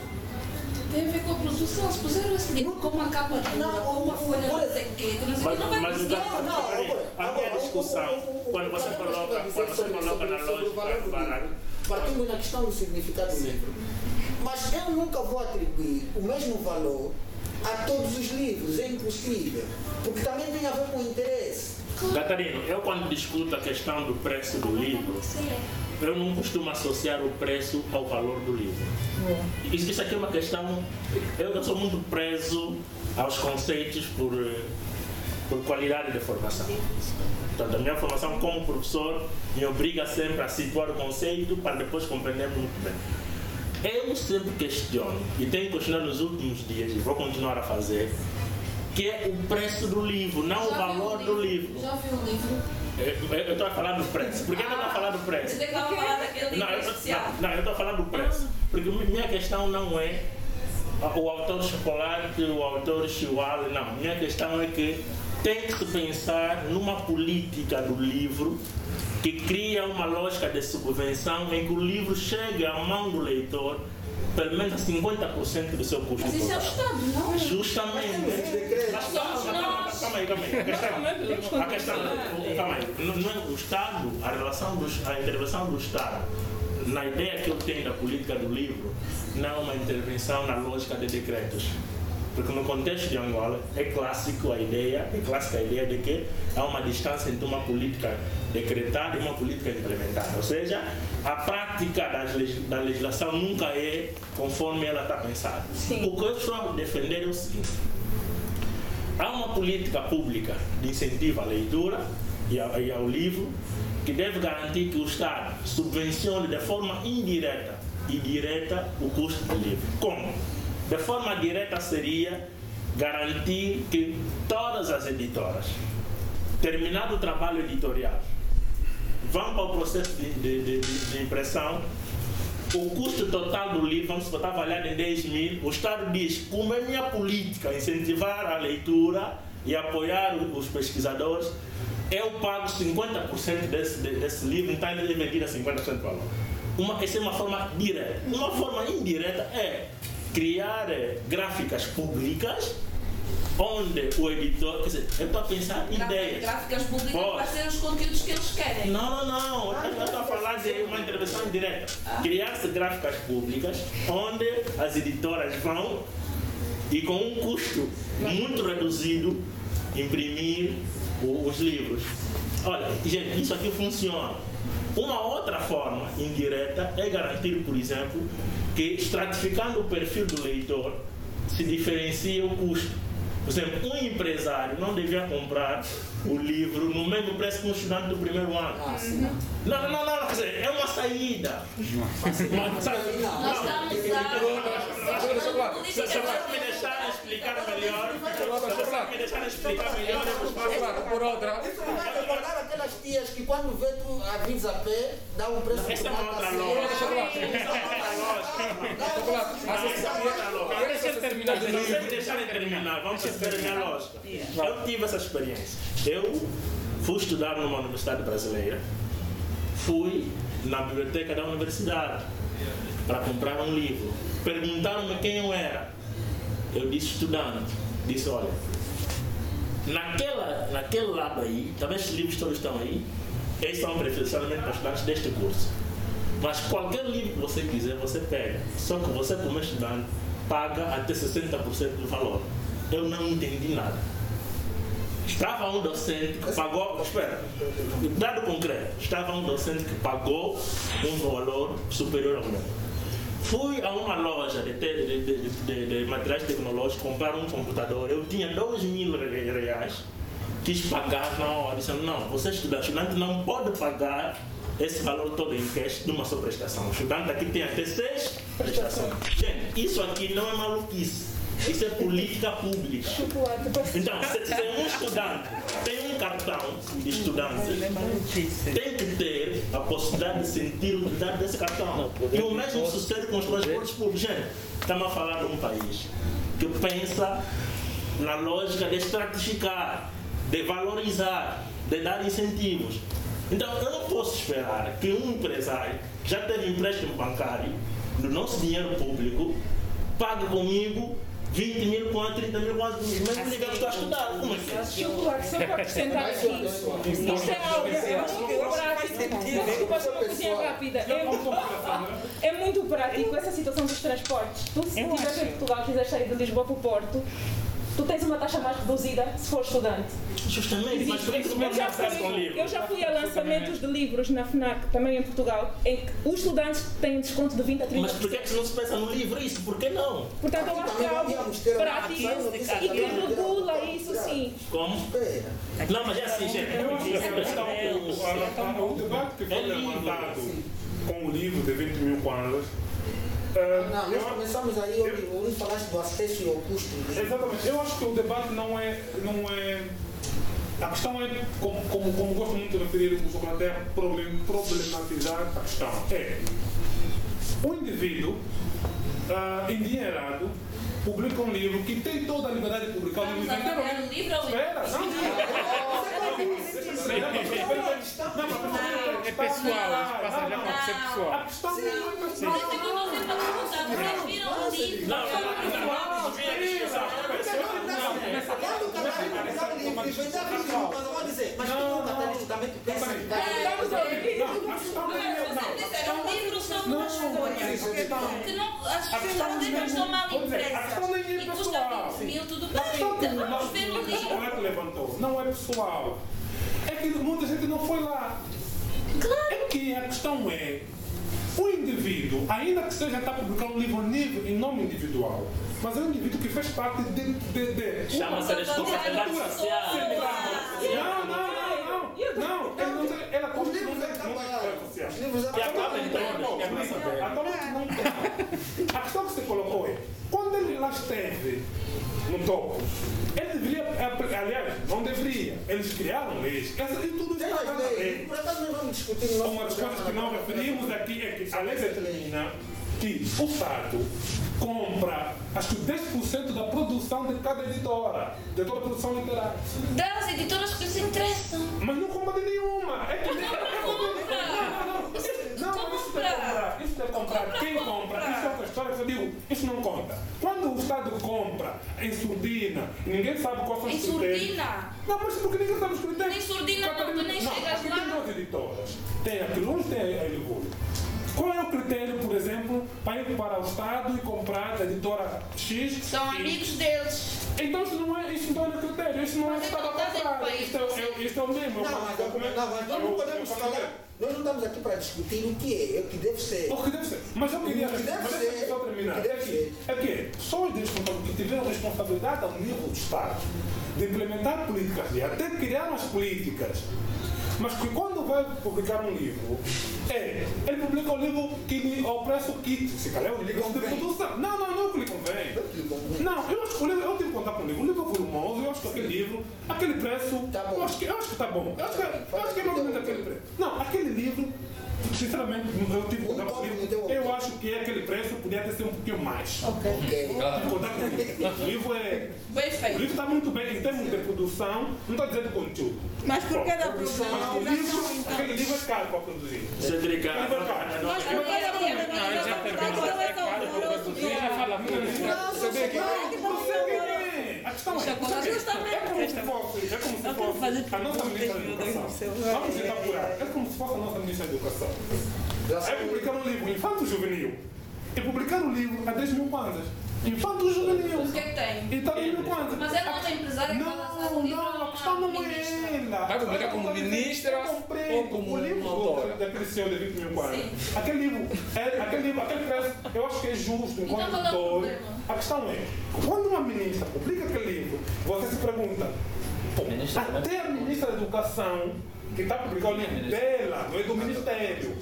Tem a ver com a produção, se puseram esse livro com uma capa dura, com uma folha não sei o quê, que não sei o quê, não vai conseguir. o da- a minha discussão, quando você coloca, quando você coloca na lógica Partindo na questão do significado do livro. Mas eu nunca vou atribuir o mesmo valor a todos os livros, é impossível. Porque também tem a ver com interesse. Catarino, eu quando discuto a questão do preço do livro, eu não costumo associar o preço ao valor do livro. Isso, isso aqui é uma questão. Eu, eu sou muito preso aos conceitos por, eh, por qualidade de formação. Portanto, a minha formação como professor me obriga sempre a situar o conceito para depois compreender muito bem. Eu sempre questiono, e tenho questionado nos últimos dias, e vou continuar a fazer, que é o preço do livro, não o Já viu valor o do livro? Já viu o livro? Eu- estou a falar do preço. Por que eu estou a falar do preço? Você estava daquele livro Não, eu, especial. não, não, eu estou a falar do preço. Porque minha questão não é o autor chocolate, o autor chihuahua, não. Minha questão é que tem que se pensar numa política do livro que cria uma lógica de subvenção em que o livro chegue à mão do leitor pelo menos a 50% do seu custo. Mas isso é o. Estado, não? Justamente. Mas calma, calma, calma aí, calma aí. A questão, a questão calma aí. Não, é o Estado, a relação dos, a intervenção do Estado, na ideia que eu tenho da política do livro, não é uma intervenção na lógica de decretos. Porque no contexto de Angola é clássico a ideia, é clássica a ideia de que há uma distância entre uma política decretada e uma política implementada. Ou seja, a prática da legislação nunca é conforme ela está pensada. O que eu estou a defender é o seguinte. Há uma política pública de incentivo à leitura e ao, e ao livro que deve garantir que o Estado subvencione de forma indireta e direta o custo do livro. Como? De forma direta seria garantir que todas as editoras, terminado o trabalho editorial, vão para o processo de, de- de- de- impressão o custo total do livro, vamos botar avaliado em 10 mil, o Estado diz, como é minha política incentivar a leitura e apoiar os pesquisadores, eu pago 50% desse, de- desse livro, então ele é vendido a 50% do valor. Uma, essa é uma forma direta. Uma forma indireta é criar eh, gráficas públicas onde o editor, quer dizer, eu estou a pensar ideias. Gráficas públicas para ser os conteúdos que eles querem. Não, não, não. Eu estou a falar de uma intervenção direta. Criar-se gráficas públicas onde as editoras vão e com um custo muito reduzido imprimir os livros. Olha, gente, isso aqui funciona. Uma outra forma indireta é garantir, por exemplo, que estratificando o perfil do leitor se diferencia o custo. Por exemplo, um empresário não devia comprar o livro no mesmo preço que um estudante do primeiro ano. Não, não, não, não, quer dizer, é uma saída. Mas, sabe, Nós estamos Se se você me deixar explicar melhor, se você me deixar explicar melhor, eu vou falar por outra. Tias que quando vê tu avisa a pé, dá um preço Essa é uma outra lógica. Essa é uma outra lógica. Deixa ele terminar de Se novo. você me deixarem terminar, vamos ver a minha lógica. Eu tive essa experiência. Eu fui estudar numa universidade brasileira, fui na biblioteca da universidade para comprar um livro. Perguntaram-me quem eu era. Eu disse estudante. Disse, olha, naquela, naquele lado aí, também esses livros todos estão aí, eles são preferencialmente para estudantes deste curso. Mas qualquer livro que você quiser, você pega. Só que você, como estudante, paga até 60% do valor. Eu não entendi nada. Estava um docente que pagou, espera, dado concreto, estava um docente que pagou um valor superior ao meu. Fui a uma loja de, te- de, de, de- materiais tecnológicos comprar um computador. Eu tinha dois mil re- reais, quis pagar na hora. Disseram, não, você é estudante, estudante não pode pagar esse valor todo em cash numa só prestação. O estudante aqui tem até seis prestações. Gente, isso aqui não é maluquice. Isso é política pública. Então, se, se um estudante tem um cartão de estudante, tem que ter a possibilidade de sentir a utilidade desse cartão. E o mesmo sucede com os transportes públicos. Gente, estamos a falar de um país que pensa na lógica de estratificar, de valorizar, de dar incentivos. Então, eu não posso esperar que um empresário que já teve empréstimo bancário do nosso dinheiro público pague comigo 20 mil, quanto, 30 mil, quanto, mesmo nível que estou a estudar. Como é que é? Chocolate, só para acrescentar aqui. Isto é algo muito prático. Desculpa, só uma coisinha rápida. É muito, é muito prático essa situação dos transportes. Tu, se estiveres em Portugal, quiseres sair de Lisboa para o Porto, tu tens uma taxa mais reduzida se for estudante. Justamente, mas por isso eu já, fui, livro. eu já fui a lançamentos de livros na FNAC, também em Portugal, em que os estudantes têm desconto de 20 a 30%. Mas por que é que não se pensa no livro isso? Por que não? Portanto, eu acho que é algo prático e que regula isso sim. Como? Não, mas é assim, gente. Questão, o, debate que foi É livre. levantado com o livro de 20 mil kwanzas. Não, nós começamos aí, o Luís falaste do acesso e ao custo. Exatamente. Eu acho que o debate não é. Não é a questão é, como, como, como gosto muito de referir o Chocolate, é problem- problematizar a questão. É, o indivíduo ah, endinheirado publica um livro que tem toda a liberdade de publicar o livro. Vamos inteiro. avaliar o livro ou o livro? Espera, não. É pessoal, passa já para ser pessoal. A questão não é isso pessoal. é que eu vou sempre perguntar, vocês viram o livro? Não, não, não, não, não, não, devia discussão. Quando o cara vai publicar o livro, ele vai dar risco, mas eu vou dizer, mas tu, um catarista, também tu pensa que vai. Vamos ouvir. Vocês disseram, o livro são duas folhas. Que não, as pessoas letras estão mal Vou dizer, a impressas. questão nem é E custa pessoal. 20 mil, tudo A questão que bem. o Então vamos nosso ver o o livro. chocolate levantou não é pessoal. É que muita gente não foi lá. É que a questão é, o indivíduo, ainda que seja está publicando um livro nível, em nome individual, mas é um indivíduo que faz parte de... de, de Chama-se responsabilidade social. Não, não, não, não. Não, ele não tem- ela é trabalhado. social. Os livros é E. Atualmente não tem. A questão que você colocou é, quando ele lá esteve no topo, ele deveria, aliás, não deveria, eles criaram leis, essa, e tudo isso está na leis. lei. Uma das coisas que não referimos aqui é que a lei determina que o Estado compra acho que 10% da produção de cada editora, de toda a produção literária. Das editoras que lhes interessam. Mas não compra de nenhuma. É que não compra. Não. Isso- é comprar. Isso é comprar. Compra, Quem compra. compra? Isso é outra história. Eu digo, isso não conta. Quando o Estado compra em surdina, ninguém sabe quais são os Em critérios. surdina? Não, mas porque ninguém sabe os critérios. Nem surdina não, tu nem não, chegas lá. tem duas editoras. Tem a Quilons, tem a Eligúrio. Qual é o critério, por exemplo, para ir para o Estado e comprar da editora X? São e- amigos deles. Então isso não é, isso não é critério, isso não é o Mas Estado a comprar. Isto é, é, isto é o mesmo. Não, mas, não, mas nós não podemos falar. Nós não estamos aqui para discutir o que é, é o que deve ser. O que deve ser. Mas eu queria O que deve mas ser, só terminar. o que deve é que, é que pessoas que tiveram responsabilidade ao nível do Estado de implementar políticas e até criaram as políticas. Mas que quando vai publicar um livro, é, ele publica o livro que lhe, ao preço que, se calhar, o livro de produção. Não, não, não é o que lhe convém. Não, eu acho que o livro, eu tenho que contar com o livro. O livro é volumoso, eu acho que aquele livro, aquele preço, Tá bom. eu acho que eu acho que está bom. Eu acho que, eu acho que é mais ou menos aquele preço. Não, aquele livro, sinceramente, eu tive com o livro. Eu acho que aquele preço podia ter sido um pouquinho mais. Ok. Contar com o livro. O é. Bem O feito. livro está muito bem em termos de produção, não estou dizendo conteúdo. Mas por que da Mas o produção? livro, aquele livro é caro para produzir. Livro é caro. Mas por que da Não, já terminou. É claro, vê que Não sei quem é. A questão é, é como se fosse, é como se fosse a nossa ministra da Educação. Vamos tentar apurar. É como se fosse a nossa ministra da Educação. É publicar um livro infanto juvenil e publicar um livro a 10 mil kwanzas. Infanto juvenil. O que é que tem? E está 10 mil kwanzas. Mas é empresária que vai lançar Não, um livro, não, a questão não é ela. Vai publicar como ministra Eu compreendo. ou como o livro autora? daquele senhor de 20 mil kwanzas. Aquele livro, é, aquele livro, aquele preço, eu acho que é justo enquanto Então é autor. A questão é, quando uma ministra publica aquele livro, você se pergunta, pô, até a ministra da Educação, que está publicando o livro dela, não é do Ministério,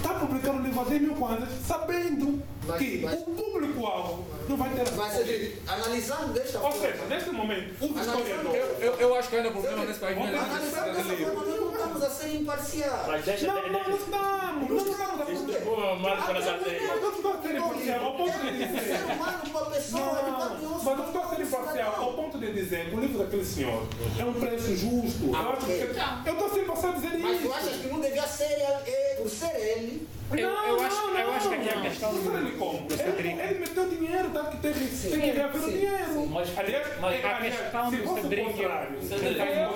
está um livro a 10 mil kwanzas, sabendo que o público-alvo não vai ter Mas, Cedric, analisando desta Ou forma. seja, neste momento, o historiador. Eu, eu, eu acho que ainda o problema nesse país não é Analisando necessidade desta de livro. forma, não estamos a ser imparciais. Mas deixa Não, não, não estamos, não estamos a eu não estou a ser imparcial, ao ponto de dizer. Ser humano, uma pessoa, está Não, mas eu estou a ser imparcial ao ponto de dizer que o livro daquele senhor é um preço justo. Eu que. Eu estou sempre a dizer isso. Mas tu achas que não devia ser ele, é, por ser ele? Eu, eu, acho, eu acho que aqui a questão Não do, ele Ele, ele meteu dinheiro, tá? Que tem, tem que reaver o dinheiro. Mas- aliás, mas é, a questão do Cedric é- fosse é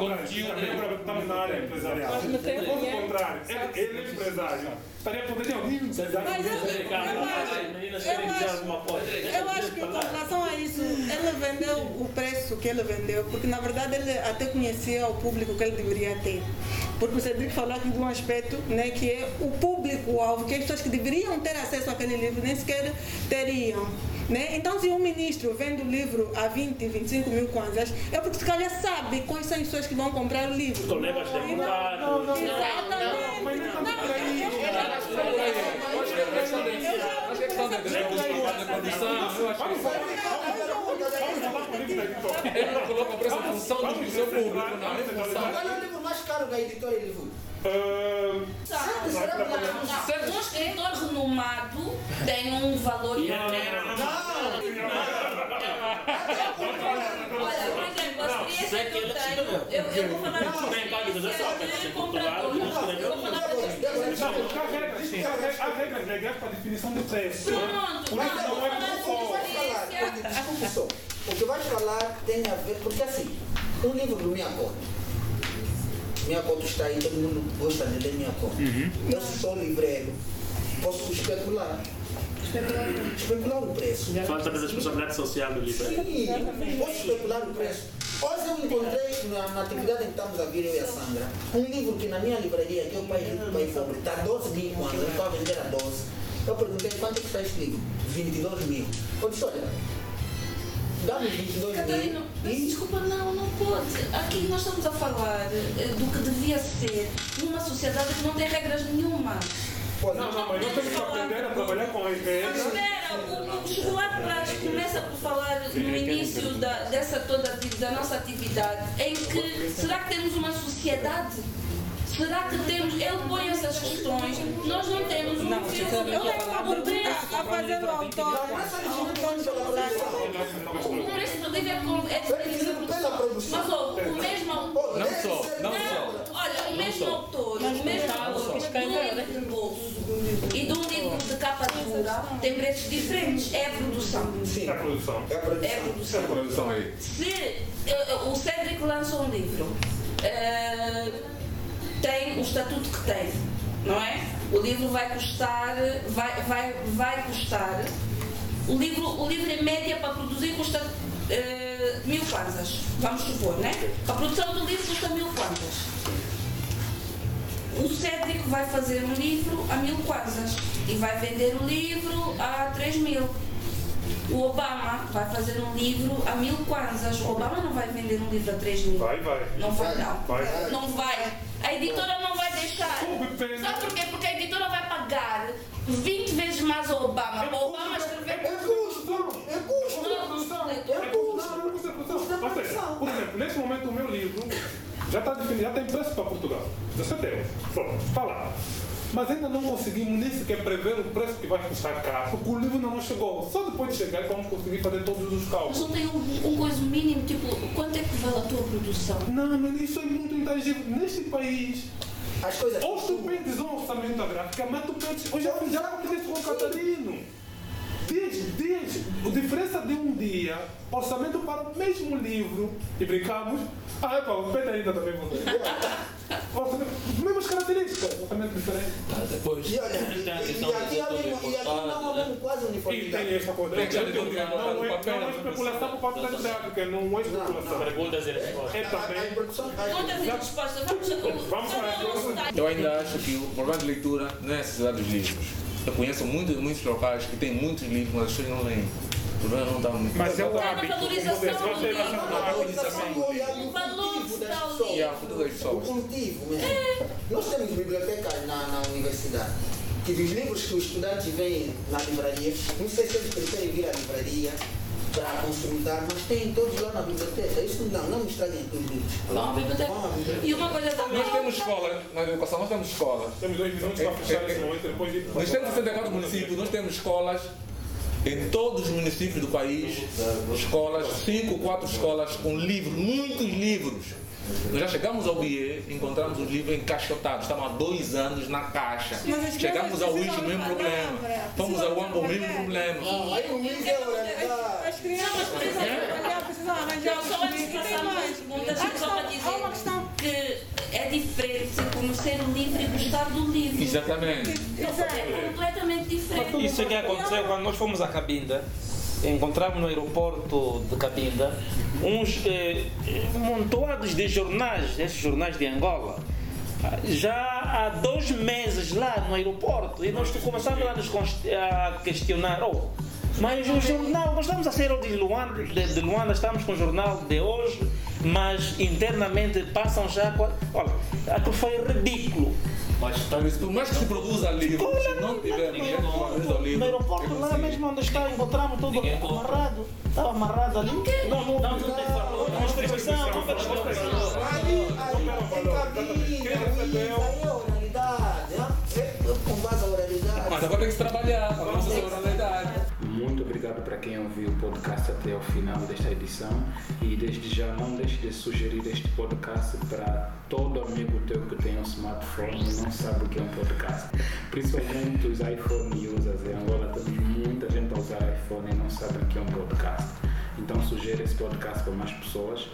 estamos na área empresarial. Mas não Se tem fosse o contrário, ele é empresário, estaria podendo alguém empresário. Mas eu- alguma coisa? Eu acho que com relação a isso, ele vendeu o preço que ele vendeu, porque na verdade ele até conhecia o público que ele deveria ter. Porque o Cedric falou aqui de um aspecto né, que é o público-alvo, que as pessoas que deveriam ter acesso àquele livro nem sequer teriam. Né? Então, se um ministro vende o livro a 20, 25 mil kwanzas, é porque se calhar sabe quais são as pessoas que vão comprar o livro. Colegas deputados. Exatamente. Acho que é questão de acho que é questão de de produção. Eu acho que ele não coloca o preço em função do seu público, não, em função. Qual é o livro mais caro da editora Livro? Não, não. Um escritor renomado tem um valor. Olha, por exemplo, a experiência que eu tenho, eu, eu vou falar Não, é não vou falar. Não, há regras, legais para definição de preço. Pronto, Mas não, eu vou não é porque, desculpe só, o que vais falar tem a ver, porque assim, um livro do Minha Conta, Minha Conta está aí, todo mundo gosta de ler Minha Conta. Eu sou livreiro, posso especular. Especular o preço. Falta de responsabilidade social do livro. Sim, posso especular o preço. Hoje eu encontrei na, na atividade em que estamos a vir, eu e a Sandra, um livro que na minha livraria, que é o Pai Rico, Pai Pobre, está 12 mil quando eu estou a vender a 12. Eu perguntei quanto é que está este livro? 22 mil. Eu disse, olha, dá-me 22 Catarina, desculpa, não, não pode. Aqui nós estamos a falar eh, do que devia ser numa sociedade que não tem regras nenhuma. Não, não, mas nós temos que aprender a trabalhar com as Mas regras. espera, o, o Chocolate Prático começa por falar no início da, dessa toda da nossa atividade, em que será que temos uma sociedade? Será que temos? Ele põe essas questões, nós não temos um Não, sinceramente, eu tenho uma O pergunta preço- a fazer ao autor. O preço do livro é com- é definido pela produção. Mas o mesmo autor. Não só, não só. Olha, o mesmo autor, o mesmo autor de um livro de bolso e de um livro de capa dura tem preços diferentes. É a produção. É a produção. É a É a produção. produção. A produção aí. Se eh, o Cédric lançou um livro, eh, tem o estatuto que tem, não é? O livro vai custar, vai, vai, vai custar. O livro, o livro em média para produzir custa eh, mil kwanzas, vamos supor, né? A produção do livro custa mil kwanzas. O Cédric vai fazer um livro a mil kwanzas e vai vender o livro a três mil. O Obama vai fazer um livro a mil kwanzas. O Obama não vai vender um livro a 3 mil. Vai, vai. Não vai, não. Vai. Não vai. A editora não vai deixar. Sabe por quê? Porque a editora vai pagar 20 vezes mais ao Obama. Para o Obama escrever. É custo, é custo. É custo. Não custa produção. Ou seja, por exemplo, nesse momento o meu livro já está definido, já tem preço para Portugal. Já deu. Pronto, está lá. Mas ainda não conseguimos nem sequer prever o preço que vai custar cá, porque o livro ainda não chegou. Só depois de chegar é que vamos conseguir fazer todos os Mas cálculos. não tem um, um coisa mínimo, tipo, quanto é que vale a tua produção? Não, mas isso é muito intangível. Neste país, As coisas. ou tu pedes um orçamento gráfico, mas tu pedes. Eu já, isso com o Catarino. Diz, diz, a diferença de um dia, orçamento para o mesmo livro, e brincamos. Ah, é pá, pede ainda também você. Orçamento, mesmas características, orçamento diferente. Depois, E e, a e, questão e aqui, mesmo- e aqui não há mesmo quase E tem uniformidade. essa coisa. Não é é né? especulação por parte da didática, não é especulação. Perguntas e respostas. É A, a também. produção. Perguntas e respostas. Vamos, Vamos lá. vamos Eu ainda acho que o problema de leitura não é a necessidade dos livros. Eu conheço muitos, muitos locais que têm muitos livros, mas as pessoas não leem. O problema não está muito. Mas é o hábito. valorização do livro. A valorização do olhar e o O valor está. E a futuro das O cultivo mesmo. Nós temos bibliotecas na, na universidade. que os livros que os estudantes veem na livraria, não sei se eles preferem vir à livraria para consultar, mas tem todos lá na biblioteca. Isso não, não me estraguem livros. Vão à biblioteca. E uma coisa também. Nós temos escola, na educação nós temos escola. Temos dois minutos para fechar esse momento, depois de... Nós temos 64 municípios, nós temos escolas em todos os municípios do país, escolas, cinco, quatro escolas com livros, muitos livros. Nós já chegamos ao BIE, encontramos os livros encaixotados, estavam há dois anos na caixa. Chegamos ao ISO, o mesmo trabalhar, problema. Fomos ao UAMBO, o mesmo problema. MIS é a realidade. As crianças precisam trabalhar, precisam arranjar os. E tem mais. para uma dizer que é diferente conhecer o livro e gostar do livro. Exatamente. É completamente diferente. Isso é que aconteceu quando nós fomos a Cabinda. Encontramos no aeroporto de Cabinda uns eh, montoados de jornais, esses jornais de Angola. Já há dois meses lá no aeroporto e nós começamos a nos a questionar. Oh, mas o jornal, nós estamos a sair de Luanda, de, de Luanda, estamos com o jornal de hoje, mas internamente passam já. Olha, aquilo foi ridículo. Mas por mais que se produza livros, se não tiver que valoriza o livro, No aeroporto, lá mesmo onde está, encontramos tudo amarrado. Estava amarrado ali. Não, não, não, não tem valor. Não tem distribuição, não tem distribuição. Aí é a oralidade. É com base a oralidade. mas agora tem que se trabalhar, a nossa oralidade. Podcast até ao final desta edição e desde já não deixe de sugerir este podcast para todo amigo teu que tem um smartphone e não sabe o que é um podcast. Principalmente os iPhone users. Em Angola temos muita gente a usar iPhone e não sabe o que é um podcast. Então sugere esse podcast para mais pessoas.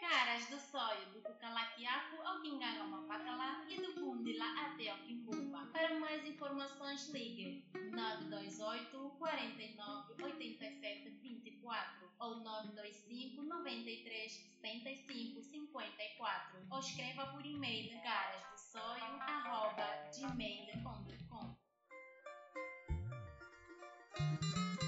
Caras do sonho do Cucalaquiaco ao Quinganga Mapacalá e do Bundila até ao Quimbumba. Para mais informações, ligue 928 49 87 24 ou 925 93 75 54 ou escreva por e-mail garasdessoio.gmail.com